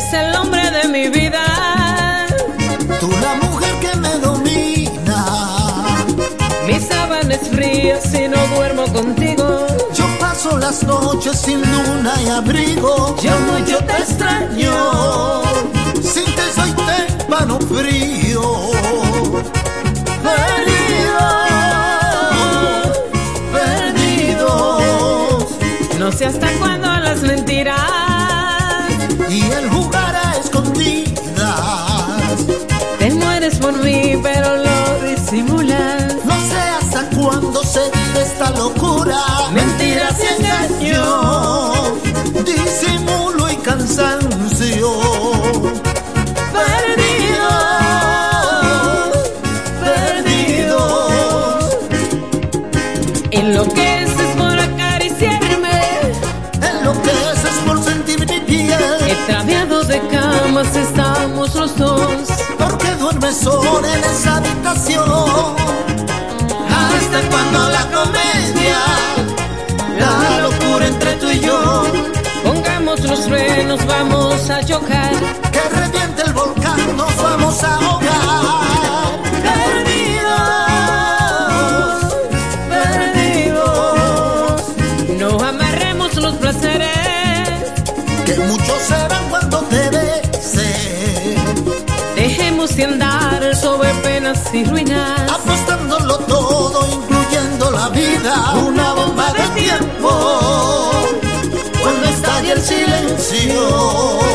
Eres el hombre de mi vida. Tú la mujer que me domina. Mi sábana es fría si no duermo contigo. Yo paso las noches sin luna y abrigo. Yo mucho te extraño. Sin ti soy témpano frío. Perdido. Perdido. No sé hasta cuándo las mentiras. Disimulo y cansancio. Perdidos, perdidos. Enloqueces por acariciarme. Enloqueces por sentir mi piel. Extraviados de camas estamos los dos. Porque duermes sola en esa habitación. Hasta cuando la comedia, frenos, vamos a chocar. Que reviente el volcán, nos vamos a ahogar. Perdidos, perdidos. No amarremos los placeres. Que muchos serán cuando te bese. Dejemos de andar sobre penas y ruinas. Apostándolo todo, incluyendo la vida. Una bomba de tiempo. canción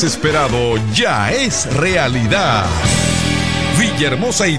más esperado ya es realidad. Villahermosa y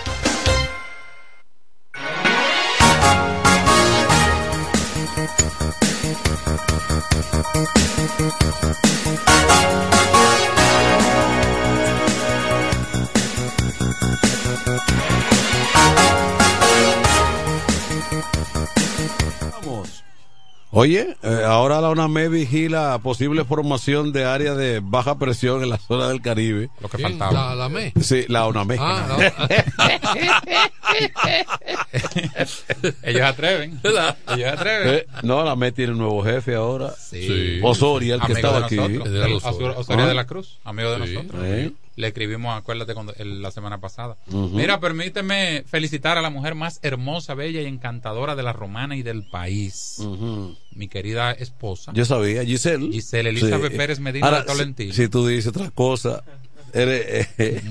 Oye, eh, ahora la UNAME vigila posible formación de áreas de baja presión en la zona del Caribe. Lo que ¿Quién? faltaba. La, la ME. Sí, la UNAME. Ah, Ellos atreven. ¿Verdad? Ellos atreven. Eh, no, la ME tiene un nuevo jefe ahora. Sí. Osoria, el que Amigo estaba de aquí. nosotros. El de Osorio Ah. de la Cruz, amigo de Sí. nosotros. Eh. Le escribimos, acuérdate, cuando, el- la semana pasada. Mira, permíteme felicitar a la mujer más hermosa, bella y encantadora de la romana y del país. Mi querida esposa. Yo sabía, Giselle. Giselle Elizabeth Sí. Pérez Medina Ahora, de Tolentino. Si, si tú dices otra cosa, eres. eh,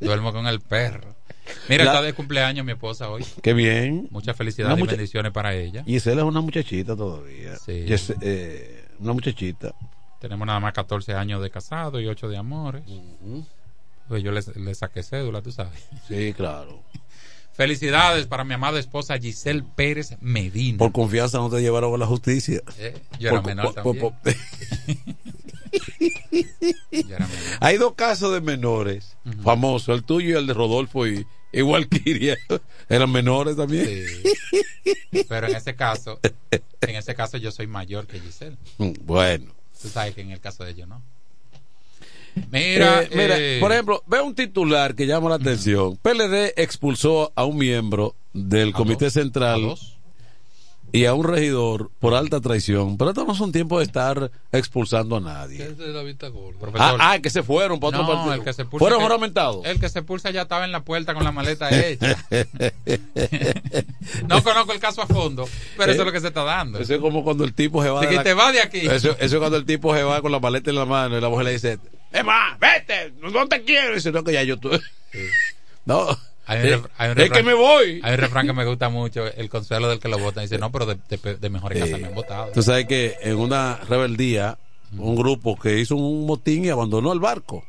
Duermo con el perro. Mira, La- está de cumpleaños mi esposa hoy. qué bien. Muchas felicidades y bendiciones para ella. Giselle es una muchachita todavía. Sí. Eh, una muchachita. Tenemos nada más 14 años de casado y 8 de amores. Pues yo le, saqué cédula, tú sabes. Sí, claro. Felicidades para mi amada esposa Giselle Pérez Medina. Por confianza no te llevaron a la justicia. Eh, yo era menor por- por- también. Yo era menor. Hay dos casos de menores famosos, el tuyo y el de Rodolfo y, y Walkiria. Eran menores también. Sí. Pero en ese caso, en ese caso yo soy mayor que Giselle. Bueno. Tú sabes que en el caso de ellos no. Mira, Eh, mira, eh, por ejemplo, ve un titular que llama la atención. PLD expulsó a un miembro del Comité Central y a un regidor por alta traición. Pero estos no son tiempos de estar expulsando a nadie. Es de la vista gorda. Ah, ah, que se fueron para otro no, partido. el que se pulsa ¿Fueron juramentados? El que se pulsa ya estaba en la puerta con la maleta hecha. no conozco el caso a fondo, pero eso es lo que se está dando. Eso es como cuando el tipo se va De que la- te va de aquí. Eso, eso es cuando el tipo se va con la maleta en la mano y la mujer le dice, es más, vete, no te quiero. Y dice, no, que ya yo estoy. No, Hay un es, ref- hay un es que refrán- me voy. Hay un refrán que me gusta mucho, el consuelo del que lo votan. Dice, no, pero de, de, de mejores casas me han votado. Tú sabes que en una rebeldía, un grupo que hizo un motín y abandonó el barco.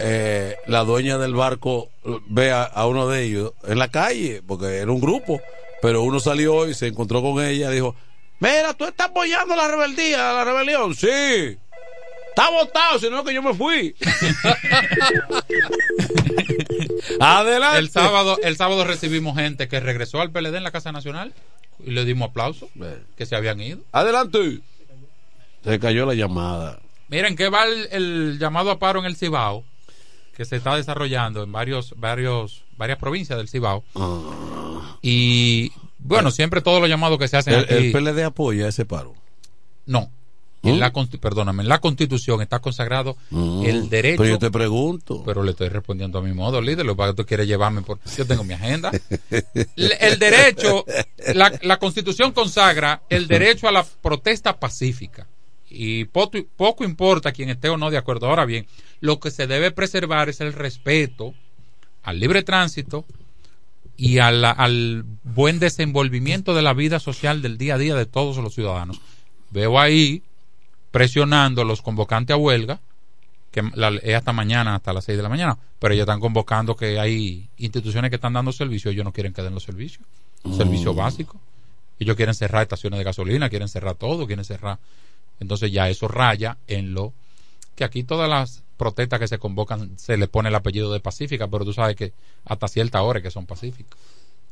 Eh, la dueña del barco ve a, a uno de ellos en la calle, porque era un grupo, pero uno salió y se encontró con ella, dijo, mira, tú estás apoyando la rebeldía, la rebelión, sí. Está votado, sino que yo me fui. Adelante. El sábado, el sábado recibimos gente que regresó al PLD en la Casa Nacional y le dimos aplausos que se habían ido. Adelante. Se cayó la llamada. Miren, ¿qué va el, el llamado a paro en el Cibao? Que se está desarrollando en varios, varios, varias provincias del Cibao. Y bueno, siempre todos los llamados que se hacen El, aquí. el PLD apoya ese paro. No. En la, consti- perdóname, en la Constitución está consagrado el derecho. Pero yo te pregunto. Pero le estoy respondiendo a mi modo, líder. Lo que tú quieres llevarme por. Yo tengo mi agenda. el, el derecho, la, la Constitución consagra el derecho a la protesta pacífica. Y poco, poco importa quien esté o no de acuerdo. Ahora bien, lo que se debe preservar es el respeto al libre tránsito y a la- al buen desenvolvimiento de la vida social del día a día de todos los ciudadanos. Veo ahí presionando a los convocantes a huelga, que la- es hasta mañana, hasta las 6 de la mañana, pero ellos están convocando que hay instituciones que están dando servicio, ellos no quieren que den los servicios, servicio básico. Ellos quieren cerrar estaciones de gasolina, quieren cerrar todo, quieren cerrar. Entonces ya eso raya en lo que aquí todas las protestas que se convocan se le pone el apellido de pacífica, pero tú sabes que hasta cierta hora es que son pacíficas.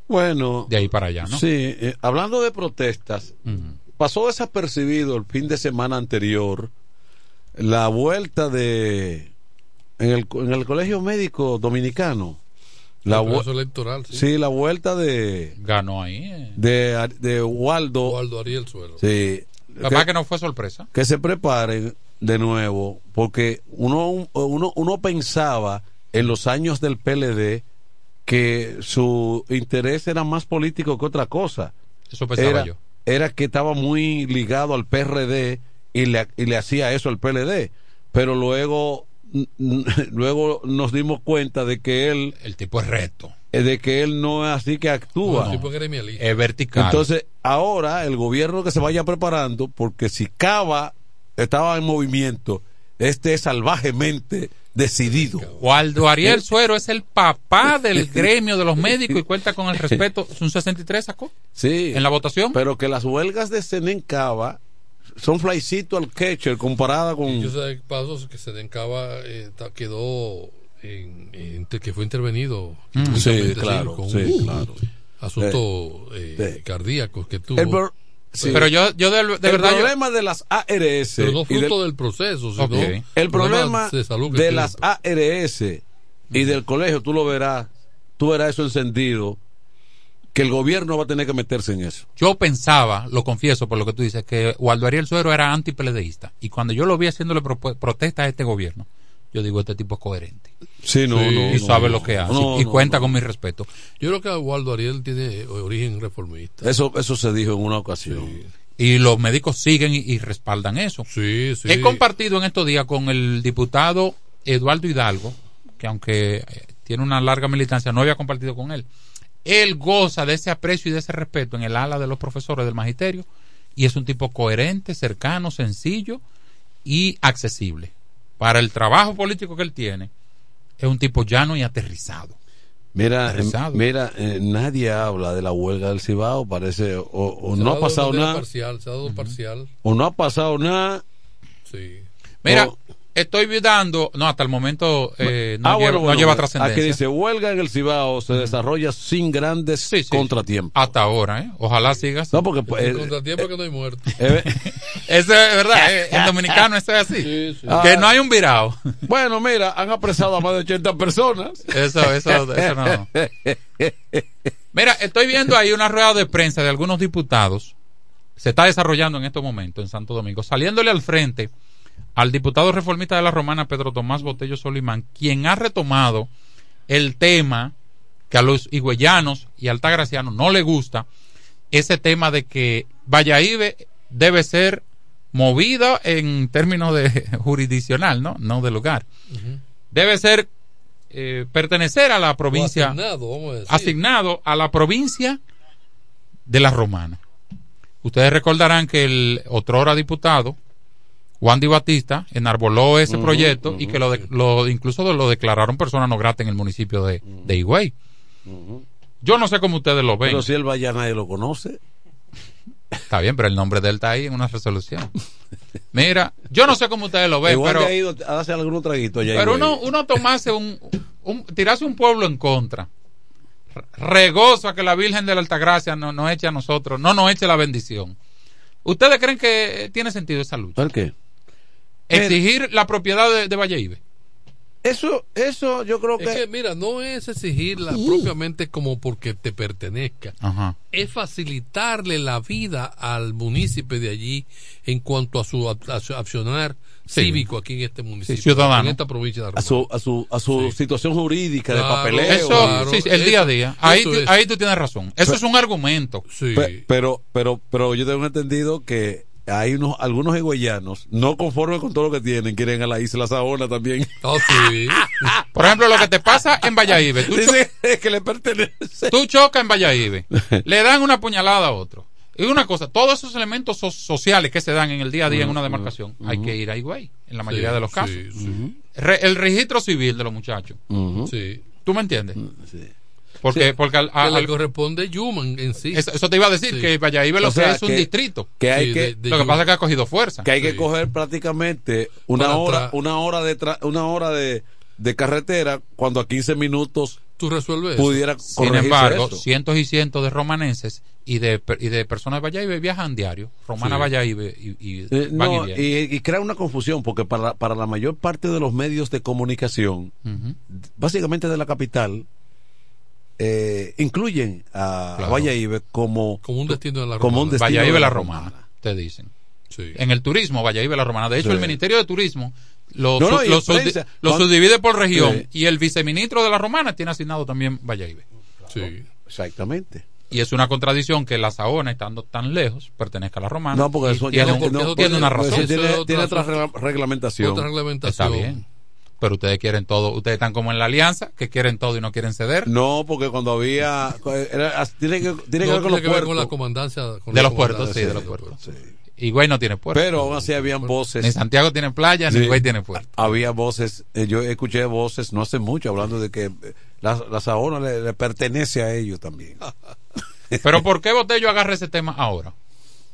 Bueno. De ahí para allá, ¿no? Sí, eh, hablando de protestas, pasó desapercibido el fin de semana anterior la vuelta de en el, en el colegio médico dominicano. La El electoral, sí. sí, la vuelta de Ganó ahí. eh. de, de Waldo. Waldo Ariel Suero. Sí. La verdad que no fue sorpresa. que se preparen de nuevo, porque uno, uno, uno pensaba en los años del PLD que su interés era más político que otra cosa. Eso pensaba era, yo. Era que estaba muy ligado al PRD y le, y le hacía eso al PLD. Pero luego, luego nos dimos cuenta de que él... El tipo es recto. De que él no es así que actúa. No, el tipo es. Es vertical. Entonces, ahora el gobierno que se vaya preparando, porque si Cava estaba en movimiento, este es salvajemente decidido. Waldo Ariel Suero es el papá del gremio de los médicos y cuenta con el respeto. ¿Un 63 sacó? Sí. ¿En la votación? Pero que las huelgas de Senen Cava son flycito al catcher comparada con. Yo sé pasó que Sedencaba eh, quedó en, en- que fue intervenido Mm. Sí, claro, con sí, un claro. asunto Eh, eh, sí. cardíaco que tuvo El Sí. Pero yo, yo de, de el verdad. yo- problema de las ARS. Pero no y fruto del proceso, sino el problema de salud las ARS y del colegio, tú lo verás, tú verás eso encendido, que el gobierno va a tener que meterse en eso. Yo pensaba, lo confieso por lo que tú dices, que Waldo Ariel Suero era antipeledeísta. Y cuando yo lo vi haciéndole protesta a este gobierno, yo digo, este tipo es coherente. Sí, no, Sí, no. y no, sabe no. lo que hace. Y cuenta con mi respeto. Yo creo que Waldo Ariel tiene origen reformista. Eso, eso se dijo en una ocasión. Y los médicos siguen y, y respaldan eso. Sí, sí. He compartido en estos días con el diputado Eduardo Hidalgo, que aunque eh, tiene una larga militancia, no había compartido con él. Él goza de ese aprecio y de ese respeto en el ala de los profesores del magisterio y es un tipo coherente, cercano, sencillo y accesible. Para el trabajo político que él tiene, es un tipo llano y aterrizado. Mira, Aterrizado. eh, mira, eh, nadie habla de la huelga del Cibao, parece, o, no ha pasado nada, Parcial, se ha dado parcial. o no ha pasado nada. Sí. Mira, o- estoy dando, no, hasta el momento eh, no, Ah, lleva, bueno, no bueno, lleva bueno. trascendencia. Aquí dice, huelga en el Cibao se desarrolla sin grandes contratiempos. Hasta ahora, ¿eh? Ojalá sigas. No, porque pues, El eh, contratiempo que no hay muerto. eh, Eso es verdad, eh, en dominicano eso es así. Sí, sí. Que no hay un virado. bueno, mira, han apresado a más de 80 personas. Eso, eso, eso no. Mira, estoy viendo ahí una rueda de prensa de algunos diputados. Se está desarrollando en estos momentos en Santo Domingo, saliéndole al frente al diputado reformista de la Romana, Pedro Tomás Botello Solimán, quien ha retomado el tema que a los higüeyanos y altagracianos no le gusta, ese tema de que Valladolid debe ser movida en términos de jurisdiccional, ¿no? No de lugar. Debe ser eh, pertenecer a la provincia asignado, vamos a decir. asignado a la provincia de la Romana. Ustedes recordarán que el otrora diputado Juan Di Batista enarboló ese proyecto y que lo, de- lo- incluso lo declararon persona no grata en el municipio de, de Higüey. Yo no sé cómo ustedes lo ven. Pero si él vaya nadie lo conoce. Está bien, pero el nombre de él está ahí en una resolución. Mira, yo no sé cómo ustedes lo ven, Igual pero, ha ido a darse algún traguito allá. pero uno, uno tomarse un, un, tirarse un pueblo en contra, regozo a que la Virgen de la Altagracia no nos eche a nosotros, no nos eche la bendición. ¿Ustedes creen que tiene sentido esa lucha? ¿Por qué? Exigir la propiedad de, de Valladolid. Eso, eso yo creo Es que, mira, no es exigirla propiamente como porque te pertenezca. Ajá. Es facilitarle la vida al municipio de allí en cuanto a su, a su accionar Sí. cívico aquí en este municipio. ciudadano. En esta provincia de a su, a su, a su situación jurídica de papeleo. Eso, claro, sí, el día a día. Ahí, es. ahí tú tienes razón. Eso es un argumento. Sí. Pe- Pero, pero, pero yo tengo entendido que hay unos, algunos higüeyanos, no conformes con todo lo que tienen, quieren a la isla Saona también. Oh, sí. Por ejemplo, lo que te pasa en Valladolid. Tú, cho- Dice que le pertenece. tú chocas en Valladolid. le dan una puñalada a otro. Y una cosa, todos esos elementos so- sociales que se dan en el día a día en una demarcación, hay que ir a Higüey, en la mayoría Sí, de los casos. sí, sí. Re- el registro civil de los muchachos. Sí. ¿Tú me entiendes? Porque, porque al- Que al- le corresponde Yuman en sí. eso, eso te iba a decir, Sí. que Valladolid lo O sea, que es un que- distrito. Que hay Sí, que, de- de lo que Yuman. pasa es que ha cogido fuerza. que hay que coger prácticamente una Para hora, una hora de tra- una hora de, de carretera cuando a 15 minutos Tú resuelves eso. pudiera Sin embargo, eso. cientos y cientos de romanenses y de, y de personas de Valladolid viajan diario. Romana Sí. Valladolid y, y Eh, no, y crea una confusión porque para, para la mayor parte de los medios de comunicación, básicamente de la capital, eh, incluyen a Claro. Valladolid como, Como un destino de la como un Romana. destino Valladolid de la la Romana, te dicen. Sí. En el turismo, Valladolid la Romana. De hecho, Sí. el Ministerio de Turismo lo, No, no, lo en subdi- prensa. lo Cuando- subdivide por región Sí. y el viceministro de la Romana tiene asignado también Valladolid. Sí. Exactamente. Y es una contradicción que la Saona, estando tan lejos, pertenezca a la Romana. No, porque eso tiene, un- tiene tiene- una razón. eso tiene, Eso es otra- tiene otra regla- reglamentación. Otra reglamentación. Está bien. Pero ustedes quieren todo, ustedes están como en la alianza, que quieren todo y no quieren ceder. No, porque cuando había. era- tiene que, tiene que ver con los puertos. con la comandancia. con De la los puertos, sí, de los puertos. Y Güey no tiene puerto. Pero aún así habían voces. Ni Santiago tiene playa, ni Sí. Güey tiene puerto. Había voces, eh, yo escuché voces no hace mucho hablando de que eh, la, la Saona le, le pertenece a ellos también. Pero ¿por qué Botello agarra ese tema ahora?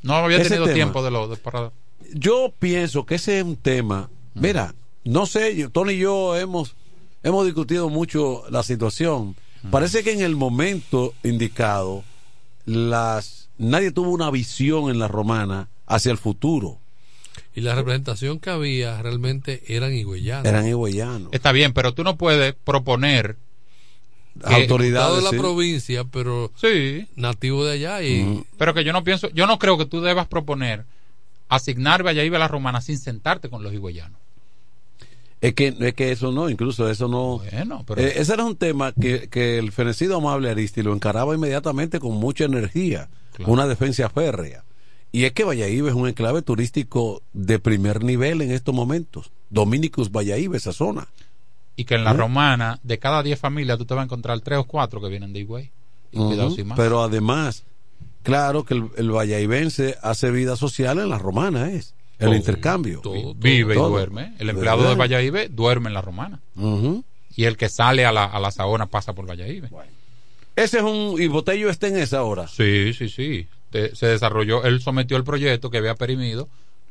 No había Ese tenido tema. tiempo de lo de para Yo pienso que ese es un tema. Mira, no sé, yo- Tony y yo hemos, hemos discutido mucho la situación. Parece que en el momento indicado, las nadie tuvo una visión en la romana hacia el futuro. Y la representación que había realmente eran higüeyanos. Eran higüeyanos. Está bien, pero tú no puedes proponer autoridades, de la sí. provincia, pero sí. nativo de allá y Pero que yo no pienso, yo no creo que tú debas proponer asignar Valladolid a la romana sin sentarte con los higüeyanos. Es que, es que eso no, incluso eso no. Bueno, pero- Eh, ese era un tema que, que el fenecido amable Aristi lo encaraba inmediatamente con mucha energía, una defensa férrea. Y es que Valladolid es un enclave turístico de primer nivel en estos momentos. Dominicus Valladolid, esa zona. Y que en la ¿Eh? romana, de cada 10 familias, tú te vas a encontrar tres o cuatro que vienen de Higüey. Y cuidado Ujú. sin más. Pero además, claro que el, el hace vida social en la romana, es el Todo, intercambio. Vive Todo. y duerme. El empleado de Valladolid duerme en la romana. Y el que sale a la, a la Saona pasa por Valladolid. Ese es un. Y Botello está en esa hora. Sí, sí, sí. Te- se desarrolló, él sometió el proyecto que había perimido,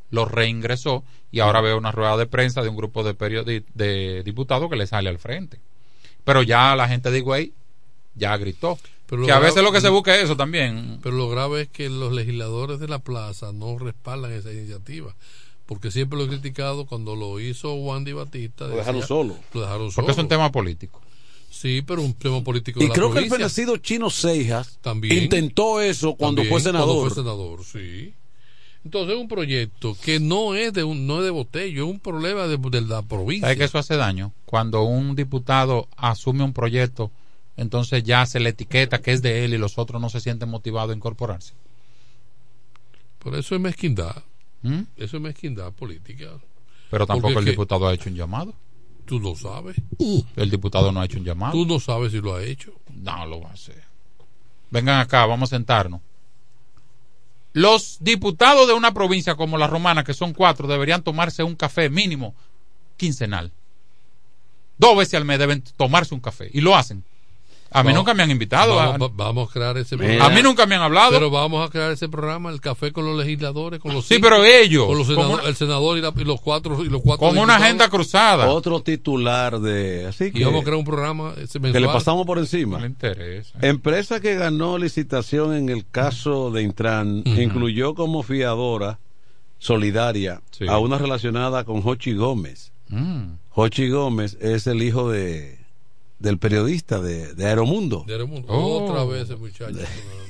lo reingresó y ahora veo una rueda de prensa de un grupo de, periodi- de diputados que le sale al frente. Pero ya la gente de Higüey ya gritó. Pero que a veces grave- lo que se busca es eso también. Pero lo grave es que los legisladores de la plaza no respaldan esa iniciativa. Porque siempre lo he criticado cuando lo hizo Wandy Batista. Lo dejaron solo. Lo dejaron solo. Porque es un tema político. Sí, pero un tema político Y de la creo que el fenecido Chino Seijas También. intentó eso cuando También, fue senador. Cuando fue senador, sí. Entonces es un proyecto que no es de un, no es de botello, es un problema de, de la provincia. ¿Sabes que eso hace daño? Cuando un diputado asume un proyecto, entonces ya se le etiqueta que es de él y los otros no se sienten motivados a incorporarse. Por eso es mezquindad. ¿Mm? Eso es mezquindad política. Pero tampoco el diputado ha hecho un llamado. Tú lo sabes. El diputado no ha hecho un llamado. Tú no sabes si lo ha hecho. No lo va a hacer. Vengan acá, vamos a sentarnos. Los diputados de una provincia como la romana, que son cuatro, deberían tomarse un café mínimo quincenal. Dos veces al mes deben tomarse un café. Y lo hacen. A mí Vamos- nunca me han invitado. a- Vamos, va- vamos a crear ese Mira. A mí nunca me han hablado. Pero vamos a crear ese programa, el café con los legisladores, con los Sí, cinco, pero ellos, con los una- el senador y, la- y los cuatro y los cuatro Con una agenda cruzada. Otro titular de. Así que, Y vamos a crear un programa ese que le pasamos por encima. No le interesa. Empresa que ganó licitación en el caso de Intran incluyó como fiadora solidaria Sí. a una relacionada con Jochi Gómez. Jochi Gómez es el hijo de del periodista de, de Aeromundo. De Aeromundo. Oh. Otra vez ese muchacho.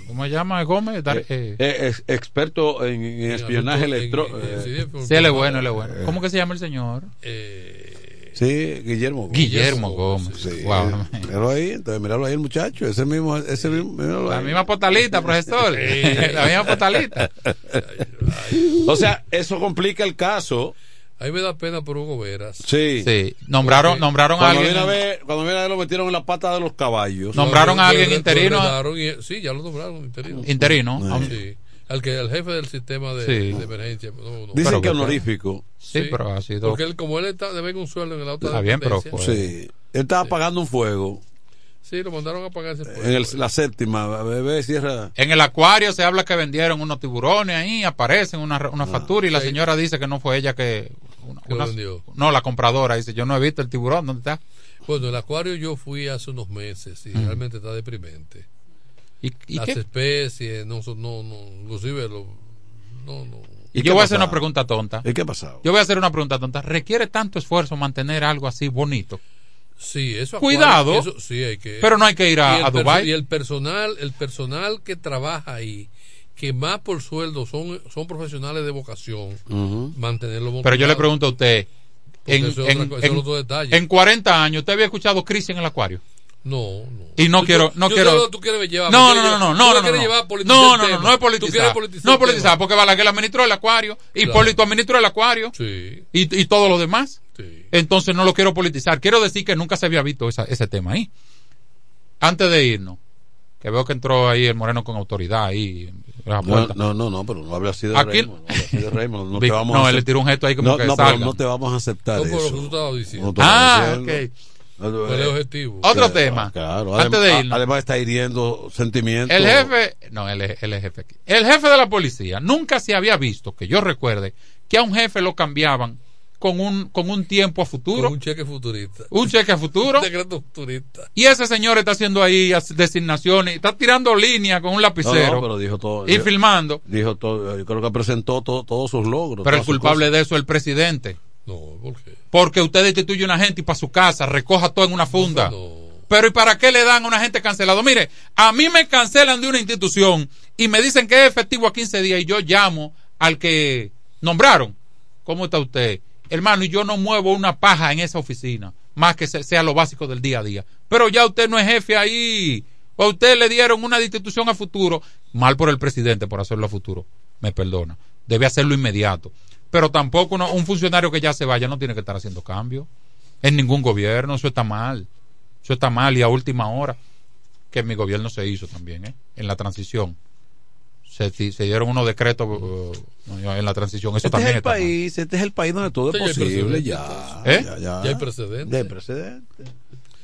¿Cómo se llama Gómez? Dar- eh, Eh, es experto en, en espionaje en- electrónico. en- sí, él es bueno, él es bueno. ¿Cómo que se llama el señor? Eh, Sí, Guillermo Gómez. Guillermo Gómez. Sí, Wow. míralo ahí, entonces míralo ahí el muchacho, ese mismo, ese mismo, míralo La ahí. misma postalita, profesor. La misma postalita. O sea, eso complica el caso. A mí me da pena por Hugo Veras. Sí. Sí. Nombraron, nombraron a alguien. viene a ver, cuando viene a ver lo metieron en la pata de los caballos. Nombraron a alguien interino. y- sí, ya lo nombraron interino. Interino. Ah. Sí. Al que al jefe del sistema de, Sí. de emergencia. No, no. Dicen Pero que honorífico. Sí, pero ha sido. Porque él, como él está, debe un sueldo en la otra Está bien, pero Sí. Él estaba apagando un fuego Sí, lo mandaron a pagar ese en el- la séptima. Bebé cierra. En el acuario se habla que vendieron unos tiburones ahí, aparecen una, una factura y la sí. señora dice que no fue ella que... una- Que lo una- vendió. no, la compradora dice, yo no he visto el tiburón, ¿dónde está? Bueno, el acuario yo fui hace unos meses y realmente está deprimente. ¿Y, y Las qué? especies, no, son- no, no, inclusive lo, no, no. Y yo voy a hacer una pregunta tonta. ¿Y qué ha pasado? Yo voy a hacer una pregunta tonta. ¿Requiere tanto esfuerzo mantener algo así bonito? Sí, eso Cuidado. eso- sí, hay que. Pero no hay que ir a- a Dubái. Y el personal, el personal que trabaja ahí, que más por sueldo son, son profesionales de vocación, mantenerlo Pero yo le pregunto a usted, en, es en- otra en- otro detalle. en 40 años, ¿usted había escuchado crisis en el acuario? No, no. Y no Tú- quiero, no yo quiero. tú quieres llevar, no, no, no, no, no, no, no. llevar No, politizar no, no, no es politizar. No es politizar, porque Balaguer administró el acuario, Claro. Hipólito administró el acuario Sí. y, y todo lo demás. Sí. Entonces no lo quiero politizar. Quiero decir que nunca se había visto esa- ese tema ahí. Antes de irnos, que veo que entró ahí el moreno con autoridad ahí. No, no, no, no, pero no hable así de Aquí- Raymond. No así de Raymond. No, Vi- te vamos no, a él le tiró un gesto ahí como no, que no, pero salga. no te vamos a aceptar No, por lo eso. que tú estabas diciendo. No te Ah, diciendo. ok. No, Fue el objetivo. Otro Claro, tema. Claro, Antes adem- de irnos. Además está hiriendo sentimientos. El jefe, no, él es, él es jefe aquí. El jefe de la policía nunca se había visto, que yo recuerde, que a un jefe lo cambiaban con un, con un tiempo a futuro. Con un cheque futurista. Un cheque a futuro. un decreto futurista. Y ese señor está haciendo ahí designaciones, está tirando líneas con un lapicero. pero dijo todo. Y filmando. Dijo todo, yo creo que presentó todos sus logros. Pero el culpable de eso es el presidente. No, ¿por qué? Porque usted destituye a una gente y para su casa recoja todo en una funda. Pero ¿y para qué le dan a una gente cancelado? Mire, a mí me cancelan de una institución y me dicen que es efectivo a 15 días y yo llamo al que nombraron. ¿Cómo está usted? Hermano, y yo no muevo una paja en esa oficina, más que sea lo básico del día a día. Pero ya usted no es jefe ahí. O a usted le dieron una destitución a futuro. Mal por el presidente por hacerlo a futuro. Me perdona. Debe hacerlo inmediato. Pero tampoco un funcionario que ya se vaya no tiene que estar haciendo cambios. En ningún gobierno. Eso está mal. Eso está mal y a última hora, que mi gobierno se hizo también, ¿eh? en la transición. Se, se dieron unos decretos uh, en la transición. Eso este también es el país, Este es el país donde todo es posible. Ya, ¿Eh? ya, ya, hay precedentes. hay precedentes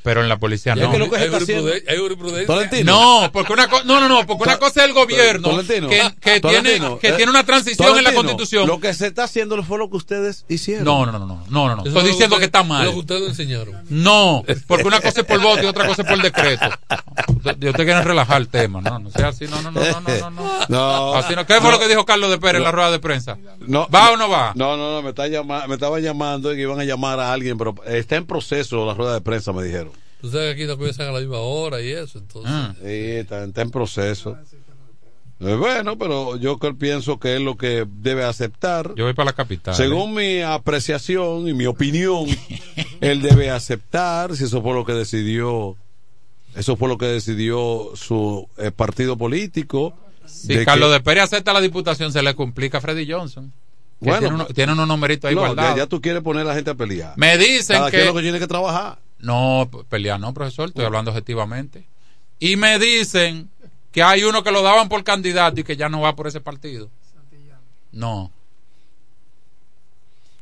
pero en la policía no. Es lo que hay, está haciendo? hay. No, porque una cosa, no, no, no, porque una cosa es el gobierno que, que tiene que tiene una transición en la Constitución. Lo que se está haciendo fue lo que ustedes hicieron. No, no, no, no, no, no, Estoy diciendo que está mal. Lo que ustedes enseñaron. No, porque una cosa es por voto y otra cosa es por decreto. Yo te quiero relajar el tema, no, no sea así, no, no, no, no, no, no. Así no. ¿Qué fue lo que dijo Carlos de Pérez en la rueda de prensa? ¿Va o no va? No, no, no, me, está llamando, me estaba llamando y que iban a llamar a alguien, pero está en proceso la rueda de prensa, me dijeron. Tú sabes que aquí no comienzan a la misma hora y eso, entonces. Ah. Sí, está, en proceso. Eh, bueno, pero yo pienso que es lo que debe aceptar. Yo voy para la capital. Según mi apreciación y mi opinión, él debe aceptar si eso fue lo que decidió, eso fue lo que decidió su eh, partido político. Si Carlos de Pérez acepta la diputación, se le complica a Freddy Johnson. Bueno, tiene, unos numeritos ahí no, ya, tú quieres poner a la gente a pelear. Me dicen que. lo que tiene que trabajar. No, pelear no, profesor, estoy hablando objetivamente. Y me dicen que hay uno que lo daban por candidato y que ya no va por ese partido. No.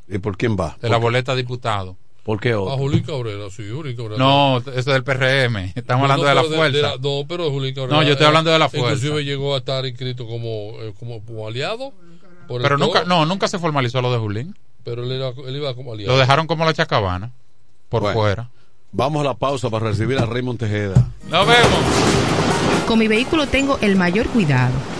¿Y por quién va? De la boleta diputado. ¿Por qué otro? A Julín Cabrera, sí, Julín Cabrera. No, eso es del PRM. Estamos hablando de la fuerza. no, pero Julín Cabrera. No, yo estoy hablando de la fuerza. Inclusive llegó a estar inscrito como, eh, como, aliado. pero nunca, no, nunca se formalizó lo de Julín. Pero él, era, él iba como aliado. Lo dejaron como la chacabana, por fuera. Vamos a la pausa para recibir a Raymond Tejeda. Nos vemos. Con mi vehículo tengo el mayor cuidado.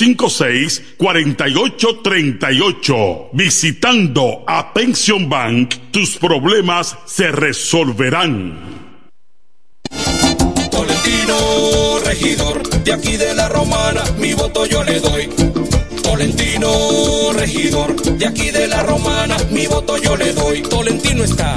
809-556-4838. Visitando a Pension Bank, tus problemas se resolverán. Tolentino, regidor, de aquí de la Romana, mi voto yo le doy. Tolentino, regidor, de aquí de la Romana, mi voto yo le doy. Tolentino está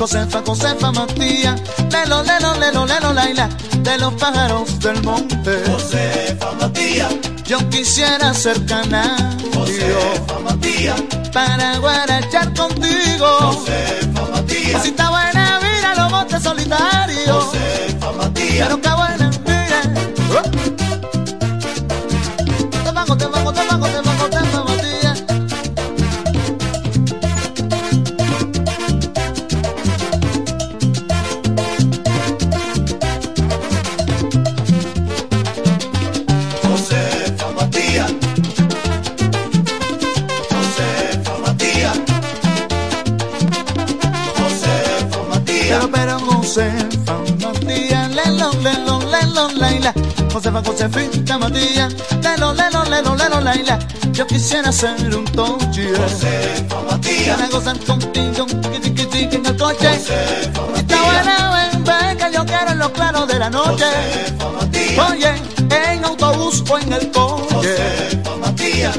Josefa, Josefa Matías, lelo, lelo, lelo, lelo, laila. De los pájaros del monte. Josefa Matías. Yo quisiera ser canario. Josefa Matías. Para guarachar contigo. Josefa Matías. Cosita buena, mira los montes solitarios. Josefa Matías. Pero Josefa Matías, lelo, lelo, lelo, laila. Josefa, Josefita Matías, lelo, lelo, lelo, lelo, laila. Yo quisiera ser un toche. Josefa Matías. Para gozar contigo, tiqui, tiqui, en el coche. Josefa Está buena, ven, ven, que yo quiero en los claros de la noche. Josefa Matías. Oye, en autobús o en el coche. Josefa Matías.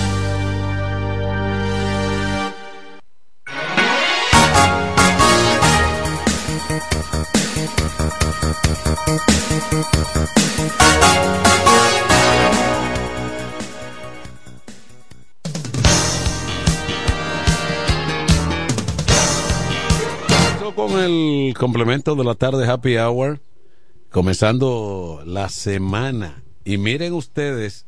Complemento de la tarde Happy Hour, comenzando la semana. Y miren ustedes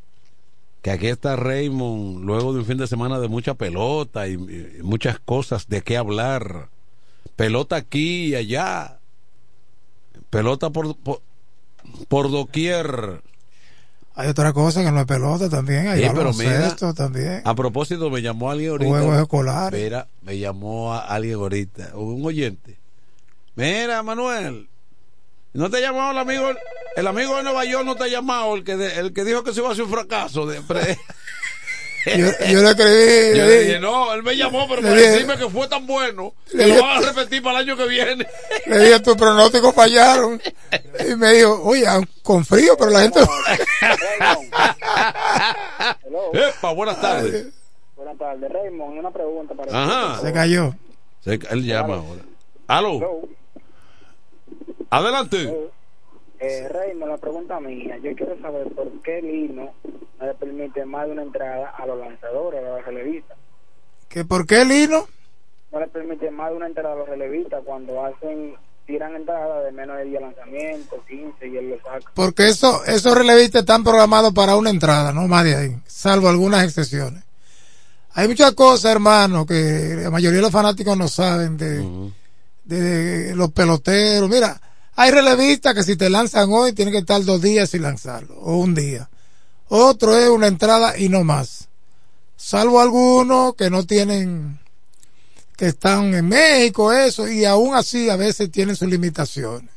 que aquí está Raymond, luego de un fin de semana de mucha pelota y, y muchas cosas de qué hablar. Pelota aquí y allá. Pelota por, por, por doquier. Hay otra cosa que no es pelota también, hay Sí, pero mira, también. A propósito, me llamó alguien ahorita. Juegos escolares. Mira, me llamó a alguien ahorita, un oyente. Mira, Manuel, ¿no te ha llamado el amigo, el amigo de Nueva York no te ha llamado, el que, de- el que dijo que se iba a hacer un fracaso? De, pre- Yo, yo le escribí. Yo le dije- no, él me llamó, pero para decirme que fue tan bueno que Le lo van a repetir para el año que viene. Le dije, tus pronósticos fallaron. Y me dijo, oye, con frío, pero la gente. Epa, buenas tardes. Buenas tardes, Raymond. Una pregunta para Ajá. Se cayó. Se- él llama ahora. Aló. Adelante. Eh, Raymond, la pregunta mía. Yo quiero saber por qué Lino no le permite más de una entrada a los lanzadores, a los relevistas. ¿Que ¿Por qué Lino? No le permite más de una entrada a los relevistas cuando hacen, tiran entradas de menos de 10 lanzamientos, 15 y él lo saca. Porque eso, esos relevistas están programados para una entrada, no más de ahí, salvo algunas excepciones. Hay muchas cosas, hermano, que la mayoría de los fanáticos no saben de, de los peloteros. Mira, hay relevistas que si te lanzan hoy tienen que estar dos días sin lanzarlo, o un día. Otro es una entrada y no más. Salvo algunos que no tienen, que están en México, eso, y aún así a veces tienen sus limitaciones.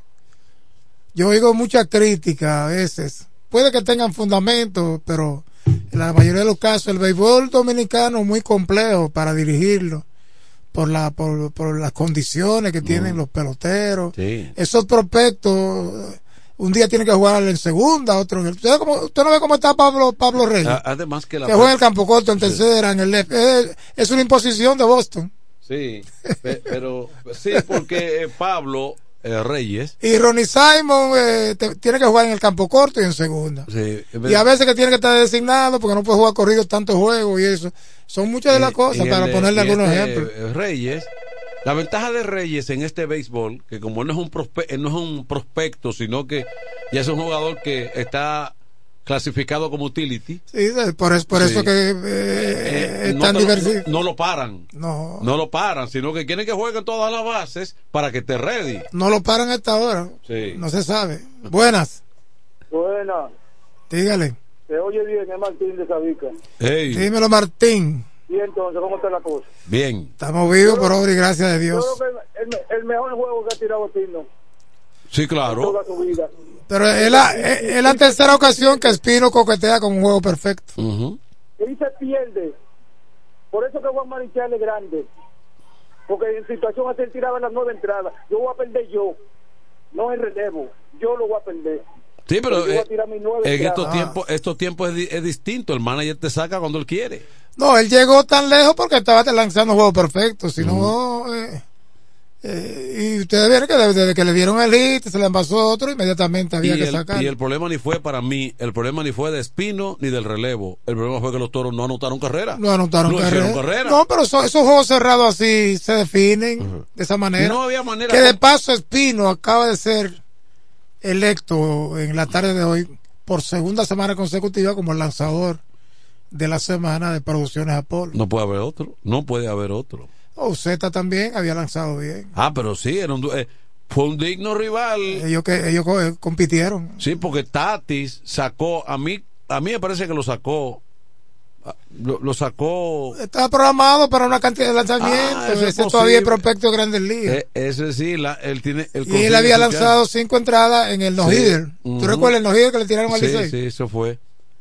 Yo oigo mucha crítica a veces. Puede que tengan fundamento, pero en la mayoría de los casos el béisbol dominicano es muy complejo para dirigirlo por la por, por las condiciones que tienen los peloteros. Sí. Esos prospectos un día tienen que jugar en segunda, otro en el ¿Usted, cómo- usted no ve cómo está Pablo Pablo Reyes? Además que la que juega en el campo corto en tercera, en el left. Es, es una imposición de Boston. Sí, pe- pero sí, porque eh, Pablo eh, Reyes. Y Ronnie Simon eh, te- tiene que jugar en el campo corto y en segunda. Sí, Y a veces que tiene que estar designado porque no puede jugar corrido tantos juegos y eso. Son muchas de las cosas para ponerle algunos este, ejemplos. eh, Reyes, la ventaja de Reyes en este béisbol, que como él no es un prospe- él no es un prospecto, sino que ya es un jugador que está clasificado como utility. Sí, por, es- por Sí. eso que eh, eh, es no, tan no- no lo paran. No, No lo paran, sino que quieren que jueguen todas las bases para que esté ready. no lo paran a esta hora. Sí. No se sabe. Buenas, Buena, dígale. Se oye bien, es Martín de Sabica. Hey, Dímelo, Martín. Y entonces, ¿cómo está la cosa? bien. Estamos vivos por obra y gracias de Dios. Yo creo que el, el mejor juego que ha tirado Tino Sí, claro. toda su vida. Pero es la, es, es la tercera ocasión que Espino coquetea con un juego perfecto. Ujú. Y se pierde. Por eso que Juan Marichal es grande. Porque en situación así él tiraba las nueve entradas. Yo voy a perder yo. No el relevo. Yo lo voy a perder. Sí, pero a eh, en entradas. estos tiempos, estos tiempos es, di- es distinto. El manager te saca cuando él quiere. No, él llegó tan lejos porque estaba lanzando juegos perfectos. Si no, eh, eh, y ustedes vieron que desde, que le dieron el hit, se le envasó otro, inmediatamente había y, que el, sacar. y el problema ni fue para mí, el problema ni fue de Espino ni del relevo. El problema fue que los toros no anotaron carrera. No anotaron No carrera. hicieron carrera. No, pero eso- esos juegos cerrados así se definen de esa manera. No había manera Que de paso Espino acaba de ser electo en la tarde de hoy por segunda semana consecutiva como el lanzador de la semana de Producciones Apolo. No puede haber otro. No puede haber otro. O Z también había lanzado bien. Ah, pero sí, era un, eh, fue un digno rival. Ellos que ellos eh, compitieron. Sí, porque Tatis sacó, a mí, a mí me parece que lo sacó, lo, lo sacó, Estaba programado para una cantidad de lanzamientos. Ah, es ese todavía es posible. prospecto de Grandes Ligas. eh, ese sí, la, él tiene, él y él había lanzado cinco entradas en el no-hitter. ¿Tú recuerdas el no-hitter que le tiraron al Sí, Licey? sí, eso fue.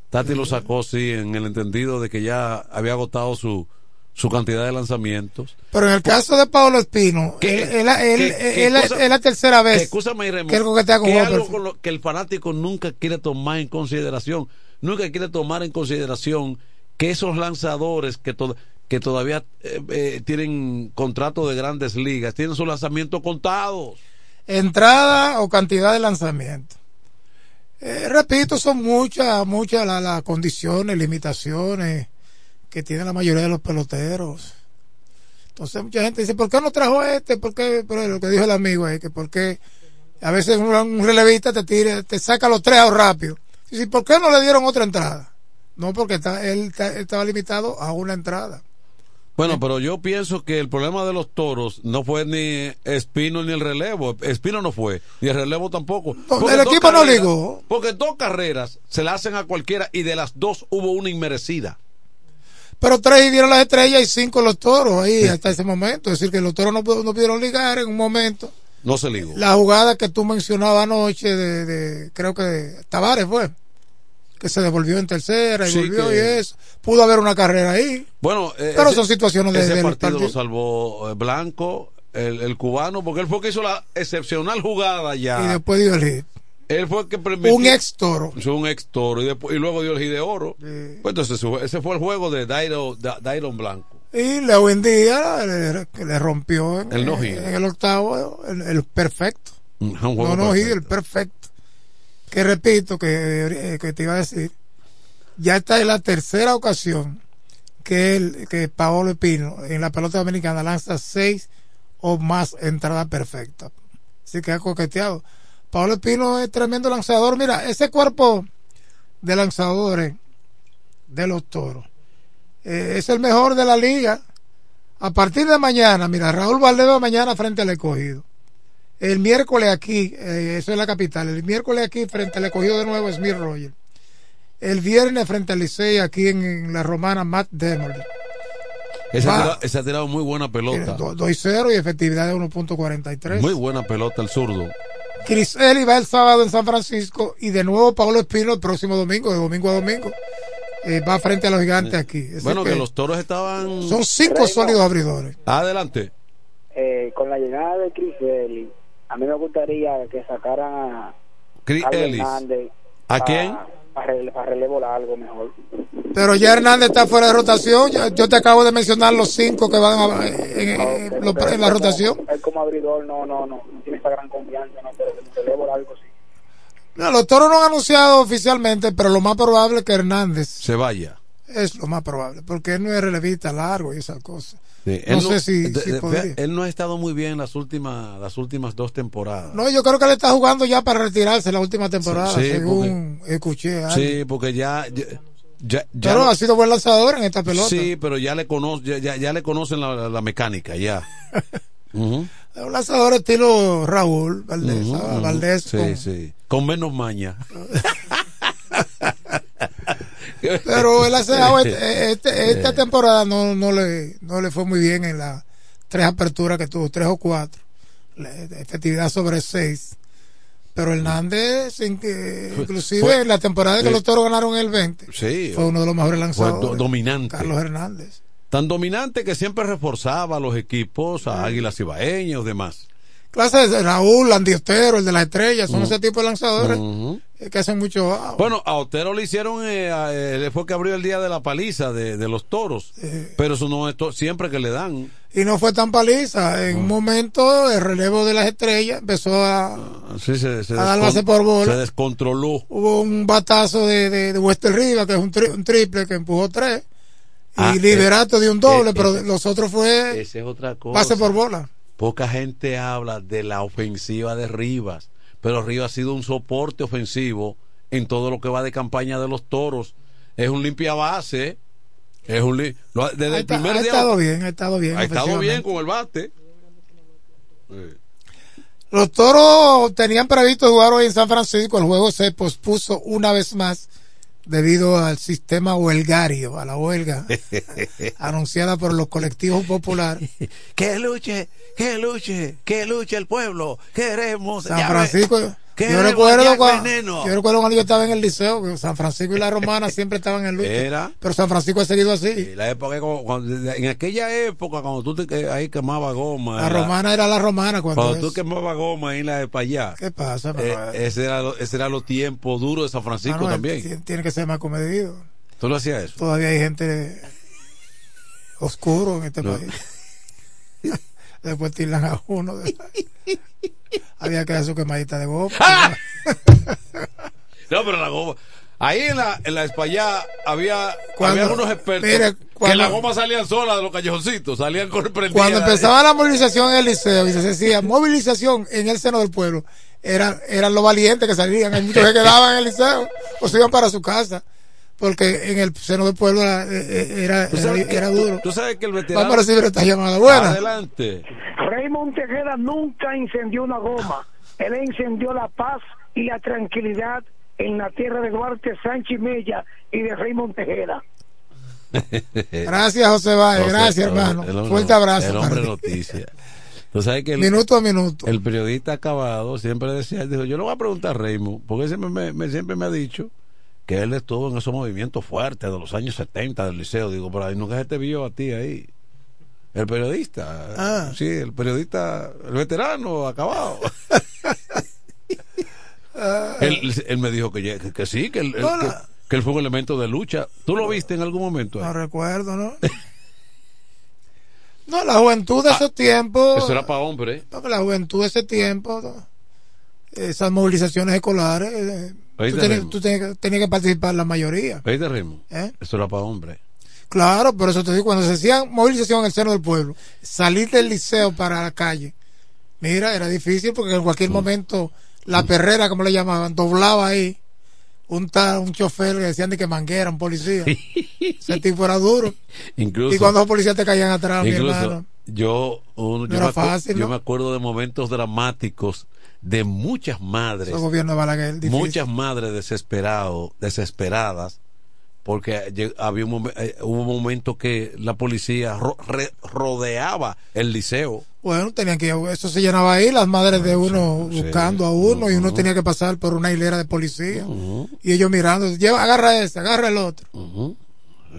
Tati lo sacó, sí, en el entendido de que ya había agotado su, su cantidad de lanzamientos. Pero en el caso de Pablo Espino, ¿Qué- él, él- él- qué- qué él- cosa- es la tercera vez escúchame, que algo perfecto. con lo que el fanático nunca quiere tomar en consideración. Nunca quiere tomar en consideración que esos lanzadores que, to- que todavía eh, eh, tienen contrato de grandes ligas, tienen sus lanzamientos contados. entrada o cantidad de lanzamiento. Eh, repito, son muchas, muchas las condiciones, limitaciones que tienen la mayoría de los peloteros. Entonces mucha gente dice, ¿por qué no trajo este? ¿Por qué? Pero lo que dijo el amigo es que porque a veces un, relevista te tira, te saca los tres out rápido. Y dice, ¿por qué no le dieron otra entrada? No, porque está, él, está- estaba limitado a una entrada. Bueno, pero yo pienso que el problema de los toros no fue ni Espino ni el relevo. Espino no fue, y el relevo tampoco. Porque el equipo no ligó. Porque dos carreras se la hacen a cualquiera y de las dos hubo una inmerecida. Pero tres dieron las estrellas y cinco los toros ahí hasta ese momento. Es decir, que los toros no, no pudieron ligar en un momento. No se ligó. La jugada que tú mencionabas anoche de, de creo que de Tavares fue. Que se devolvió en tercera y Sí, volvió que- y eso. Pudo haber una carrera ahí. Bueno, eh, Pero ese- son situaciones de, ese partido, partido. lo salvó eh, Blanco, el, el cubano, porque él fue que hizo la excepcional jugada ya. Y después dio el hit. Él fue el que permitió. Un ex toro. Un ex toro. Y, después, y luego dio el hit de oro. Pues entonces ese fue el juego de Dairo, Da- Dairon Blanco. Y Leo Díaz le, le rompió en El no-hit. en el octavo el, el perfecto. Juego No, no, perfecto. el perfecto. Que repito, que, eh, que te iba a decir, ya esta es la tercera ocasión que, el, que Paolo Espino en la pelota dominicana lanza seis o más entradas perfectas. Así que ha coqueteado. Paolo Espino es tremendo lanzador. Mira, ese cuerpo de lanzadores de los toros eh, es el mejor de la liga. A partir de mañana, mira, Raúl Valdez va mañana frente al escogido. El miércoles aquí, eh, eso es la capital, el miércoles aquí frente al escogido de nuevo Smith Roger. El viernes frente al Licey aquí en, en la romana Matt Demerly. Ese, ha tirado, ese ha tirado muy buena pelota. 2-0 y efectividad de 1.43. Muy buena pelota el zurdo. Chris Eli va el sábado en San Francisco y de nuevo Pablo Espino el próximo domingo, de domingo a domingo. eh, va frente a los gigantes aquí. Así Bueno, que, que los toros estaban. Son cinco sólidos abridores. Adelante. Eh, con la llegada de Chris Ellis, a mí me gustaría que sacaran a Chris Ellis. Hernández ¿A quién? Para rele- pa relevo largo mejor. Pero ya Hernández está fuera de rotación. Ya- yo te acabo de mencionar los cinco que van a- en, en- los- en la rotación. Él como abridor no, no, no, no tiene esa gran confianza, no, pero relevo largo sí. No, los toros no han anunciado oficialmente, pero lo más probable es que Hernández Se vaya. es lo más probable, porque él no es relevista largo y esas cosas. Sí, No él sé si- de- si de- podría. él no ha estado muy bien las últimas las últimas dos temporadas. No, yo creo que él está jugando ya para retirarse la última temporada, Sí, según escuché. a alguien. Sí, porque ya ya, ya- ya pero no- ha sido buen lanzador en esta pelota. Sí, pero ya le cono, ya, ya, le conocen la, la mecánica ya. Es un lanzador estilo Raúl Valdés, ¿sabes? ujú. Valdés Sí, con- sí. Con menos maña. Pero él hace este- este- esta temporada no, no, le, no le fue muy bien en las tres aperturas que tuvo, tres o cuatro. La efectividad sobre seis. Pero Hernández, sin que, inclusive fue- en la temporada que eh, los toros ganaron el 20, Sí. fue uno de los mejores lanzadores. do- dominante. Carlos Hernández. Tan dominante que siempre reforzaba a los equipos, a Águilas Ibaeñas y demás. Clase de Raúl, Andy Ostero, el de las estrellas, son Mm. ese tipo de lanzadores eh, que hacen mucho. Bueno, a Otero le hicieron, eh, a- eh, fue que abrió el día de la paliza de, de los toros. Pero eso no es siempre que le dan. Y no fue tan paliza. Ah. En un momento, el relevo de las estrellas empezó a. Sí, se, A por bola. se descontroló. Hubo un batazo de, de, de Wester Riva, que es un, tri- un triple que empujó tres. Y Ah, Liberato eh, de un doble, eh, pero eh, los otros fue Esa es otra cosa. pase por bola. Poca gente habla de la ofensiva de Rivas, pero Rivas ha sido un soporte ofensivo en todo lo que va de campaña de los toros. Es un limpia base. Es un li- desde Ha, el primer ha día estado bien, ha estado bien. ha estado bien con el bate. Los toros tenían previsto jugar hoy en San Francisco. El juego se pospuso una vez más debido al sistema huelgario, a la huelga anunciada por los colectivos populares. que luche, que luche, que luche el pueblo. Queremos. San Francisco. Yo recuerdo, cuando, yo recuerdo cuando yo estaba en el liceo, San Francisco y la Romana siempre estaban en lucha. Pero San Francisco ha seguido así. La época cuando- en aquella época cuando tú te ahí quemaba goma La era- Romana era la Romana cuando, cuando tú quemabas goma ahí en la de para allá ¿Qué pasa? eh, Manuel? ese era lo- ese era los tiempos duros de San Francisco Manuel, también ti- Tiene que ser más comedido. tú lo hacías eso Todavía hay gente oscuro en este No. país. Después tiran a uno. de- Había que hacer su quemadita de goma. no pero la goma ahí en la en la espallá había Cuando- había unos expertos mire, que la goma salían sola de los callejoncitos salían con prendidas. Cuando empezaba la movilización en el liceo y se decía movilización en el seno del pueblo, eran, eran los valientes que salían. Hay muchos que quedaban en el liceo o se iban para su casa. Porque en el seno del pueblo era, eh, era, ¿Tú era, sabes que- era duro. tú sabes que el veterano Vamos a recibir esta llamada. Buena. adelante Raymond Tejeda nunca incendió una goma. Él encendió la paz y la tranquilidad en la tierra de Duarte Sánchez Mella y de Raymond Tejeda. Gracias, José Valle. Gracias, el- hermano. el hombre- Fuerte abrazo. el hombre noticia tú sabes que el, Minuto a minuto. el periodista acabado siempre decía, dijo, yo le voy a preguntar a Raymond, porque siempre me, me- siempre me ha dicho que él estuvo en esos movimientos fuertes de los años 70 del liceo. Digo, pero ahí nunca se te vio a ti ahí. El periodista. Ah. Sí, el periodista, el veterano, acabado. Ah. él, él me dijo que, que, que sí, que No, que, no. que él fue un elemento de lucha. ¿Tú lo viste en algún momento? No recuerdo, ¿no? No, la juventud de ese tiempo. Ah, Eso era para hombre. Porque la juventud de ese tiempo, ¿no? Esas movilizaciones escolares, eh, tú, te tenías, tú tenías- tenías que participar la mayoría. ¿Veis ritmo? ¿Eh? Eso era para hombre. Claro, por eso te digo, cuando se hacían movilización en el seno del pueblo, salir del liceo para la calle, mira, era difícil porque en Mm. cualquier momento la perrera, como le llamaban, doblaba ahí un tal, un chofer que decían de que manguera, un policía. Ese tipo era duro. Incluso, y cuando los policías te caían atrás, mi incluso hermano. yo, un- No yo, me acuerdo de momentos dramáticos de muchas madres. Ese gobierno de Balaguer, muchas madres desesperado, desesperadas porque había un momen- eh, hubo un momento que la policía ro- re- rodeaba el liceo. Bueno, tenían que eso se llenaba ahí, las madres de uno buscando a uno y uno tenía que pasar por una hilera de policía. Y ellos mirando, lleva, agarra ese, agarra el otro. eso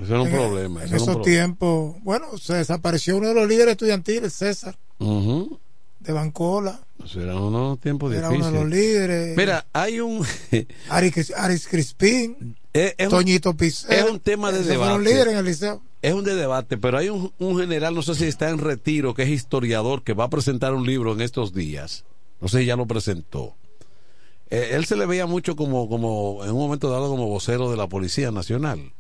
era un En- problema En eso esos tiempos, bueno, se desapareció uno de los líderes estudiantiles, César, Ujú. De Bancola, Eso eran unos tiempos era uno de los líderes. mira hay un Aris, Aris Crispín, es, es un, Toñito Pizarro. es un tema de esos fueron debate. líderes en el liceo. es un de debate pero hay un, un general no sé si está en retiro que es historiador que va a presentar un libro en estos días no sé si ya lo presentó Eh, él se le veía mucho como, como, en un momento dado, como vocero de la Policía Nacional.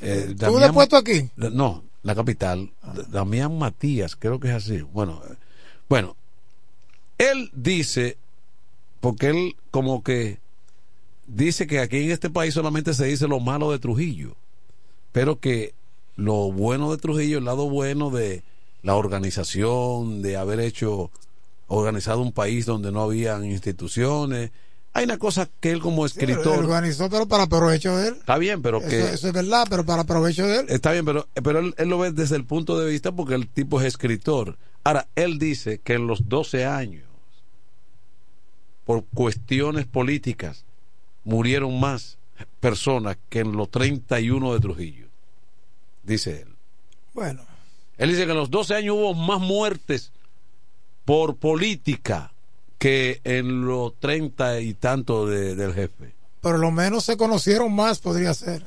Eh, ¿Tú le has puesto aquí? No, la capital. D- Damián Matías, creo que es así. Bueno, eh, bueno, él dice, porque él como que dice que aquí en este país solamente se dice lo malo de Trujillo, pero que lo bueno de Trujillo, el lado bueno de la organización, de haber hecho, organizado un país donde no habían instituciones. Hay una cosa que él como escritor... organizó, pero para provecho de él. Está bien, pero Eso, que... eso es verdad, pero para provecho de él. Está bien, pero, pero él, él lo ve desde el punto de vista porque el tipo es escritor. Ahora, él dice que en los 12 años, por cuestiones políticas, murieron más personas que en los 31 de Trujillo. Dice él. Bueno, Él dice que en los 12 años hubo más muertes por política que en los 30 y tanto de- del jefe. por lo menos se conocieron más, podría ser.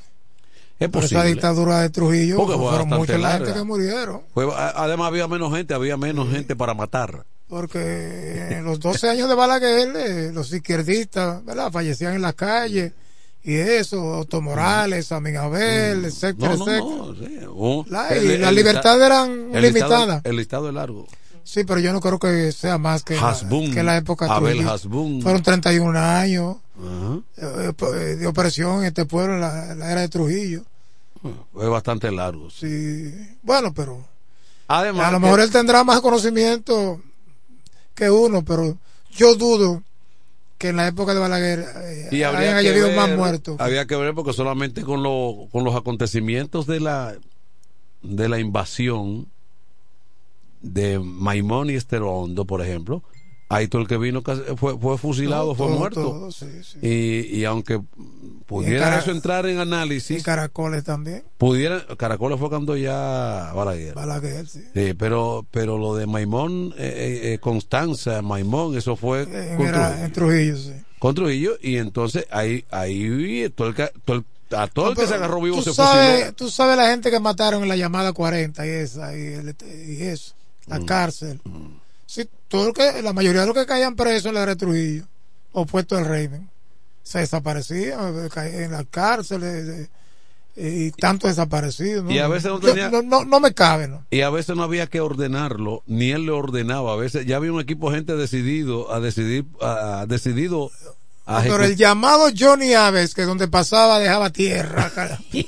Es Por esa posible. dictadura de Trujillo, Porque fue fueron mucha la gente que murieron. Fue- además había menos gente, había menos gente para matar. Porque en los 12 años de Balaguer, eh, los izquierdistas, ¿verdad? Fallecían en la calle. Y eso, Otto Morales, Amin Abel, etcétera. No, no, etcétera. no, sí, La- y las libertades eran limitadas. el listado es largo. Sí, pero yo no creo que sea más que, la, que la época Abel. Hasbun. Fueron 31 años Ajá. eh, eh, de opresión en este pueblo en la, era de Trujillo. Fue bastante largo. Sí. Bueno, pero Además, a lo mejor él tendrá más conocimiento que uno, pero yo dudo que en la época de Balaguer eh, y habido más muertos. Había que ver porque solamente con, lo, con los acontecimientos de la de la invasión de Maimón y Esterondo, por ejemplo, ahí todo el que vino fue, fue fusilado, Todo, fue todo, muerto. todo, sí, sí. Y, y aunque pudiera eso entrar en análisis, Y Caracoles también. pudiera, Caracoles fue cuando ya Balaguer. Balaguer, sí. Sí, pero, pero lo de Maimón, eh, eh, eh, Constanza, Maimón, eso fue En, con era- Trujillo. en Trujillo, sí. Con Trujillo, y entonces ahí, ahí todo el, todo el- a todo el que se agarró vivo tú se sabes, fusiló. tú sabes la gente que mataron en la llamada 40 y esa y, el- y eso, la Mm. cárcel. Sí, todo el que, la mayoría de los que caían presos en la de Trujillo, opuesto al régimen, se desaparecían, caían en la cárcel eh, eh, y tanto desaparecidos. ¿no? Y a veces no tenía- no, no, no me cabe, ¿no? Y a veces no había que ordenarlo, ni él le ordenaba. A veces ya había un equipo de gente decidido a decidir, a, a- decidido Pero el ejecu- llamado Johnny Aves, que donde pasaba dejaba tierra, cara. ¿Tú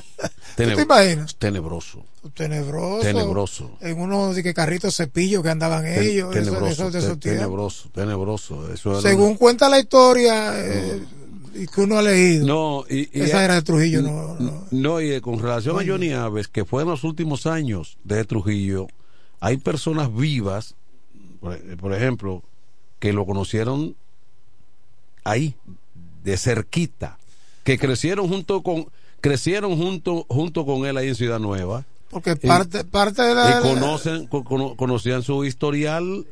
Teneb- te imaginas? Tenebroso. Tenebroso. Tenebroso. En unos de que carritos cepillos que andaban Ten- ellos. eso- tenebroso, eso de esos tenebroso, tenebroso. Eso era Según cuenta la historia eh, y que uno ha leído. No, y, y- Esa era de Trujillo, no, No, y eh, con relación a Johnny Aves, que fue en los últimos años de Trujillo, hay personas vivas, por, por ejemplo, que lo conocieron ahí, de cerquita. que crecieron junto con crecieron junto junto con él ahí en Ciudad Nueva. Porque parte, parte de la. Y conocen, cono- conocían su historial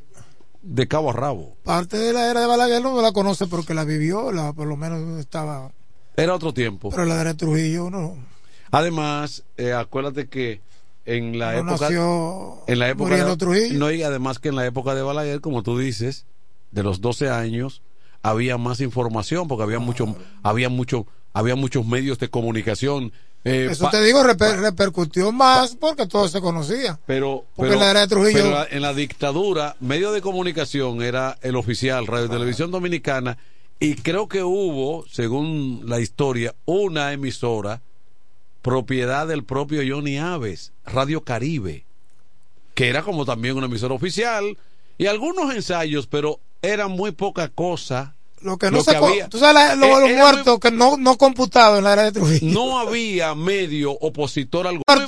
de cabo a rabo. Parte de la era de Balaguer no la conoce porque la vivió, la, por lo menos estaba. Era otro tiempo. Pero la de Trujillo no. Además, eh, acuérdate que en la No época nació en la época de, Trujillo. no y además que en la época de Balaguer, como tú dices, de los 12 años había más información porque había mucho había mucho había muchos medios de comunicación eh, Eso te digo, reper- repercutió más porque todo se conocía. pero, Porque pero- en la era de Trujillo- pero la- en la dictadura, medio de comunicación era el oficial, Radio Televisión Dominicana, y creo que hubo, según la historia, una emisora propiedad del propio Johnny Aves, Radio Caribe, que era como también una emisora oficial, y algunos ensayos, pero era muy poca cosa. Lo que no se. que había. Tú sabes, lo- Eh, los era muertos que no, no computados en la era de Trujillo. No había medio opositor alguno. Muertos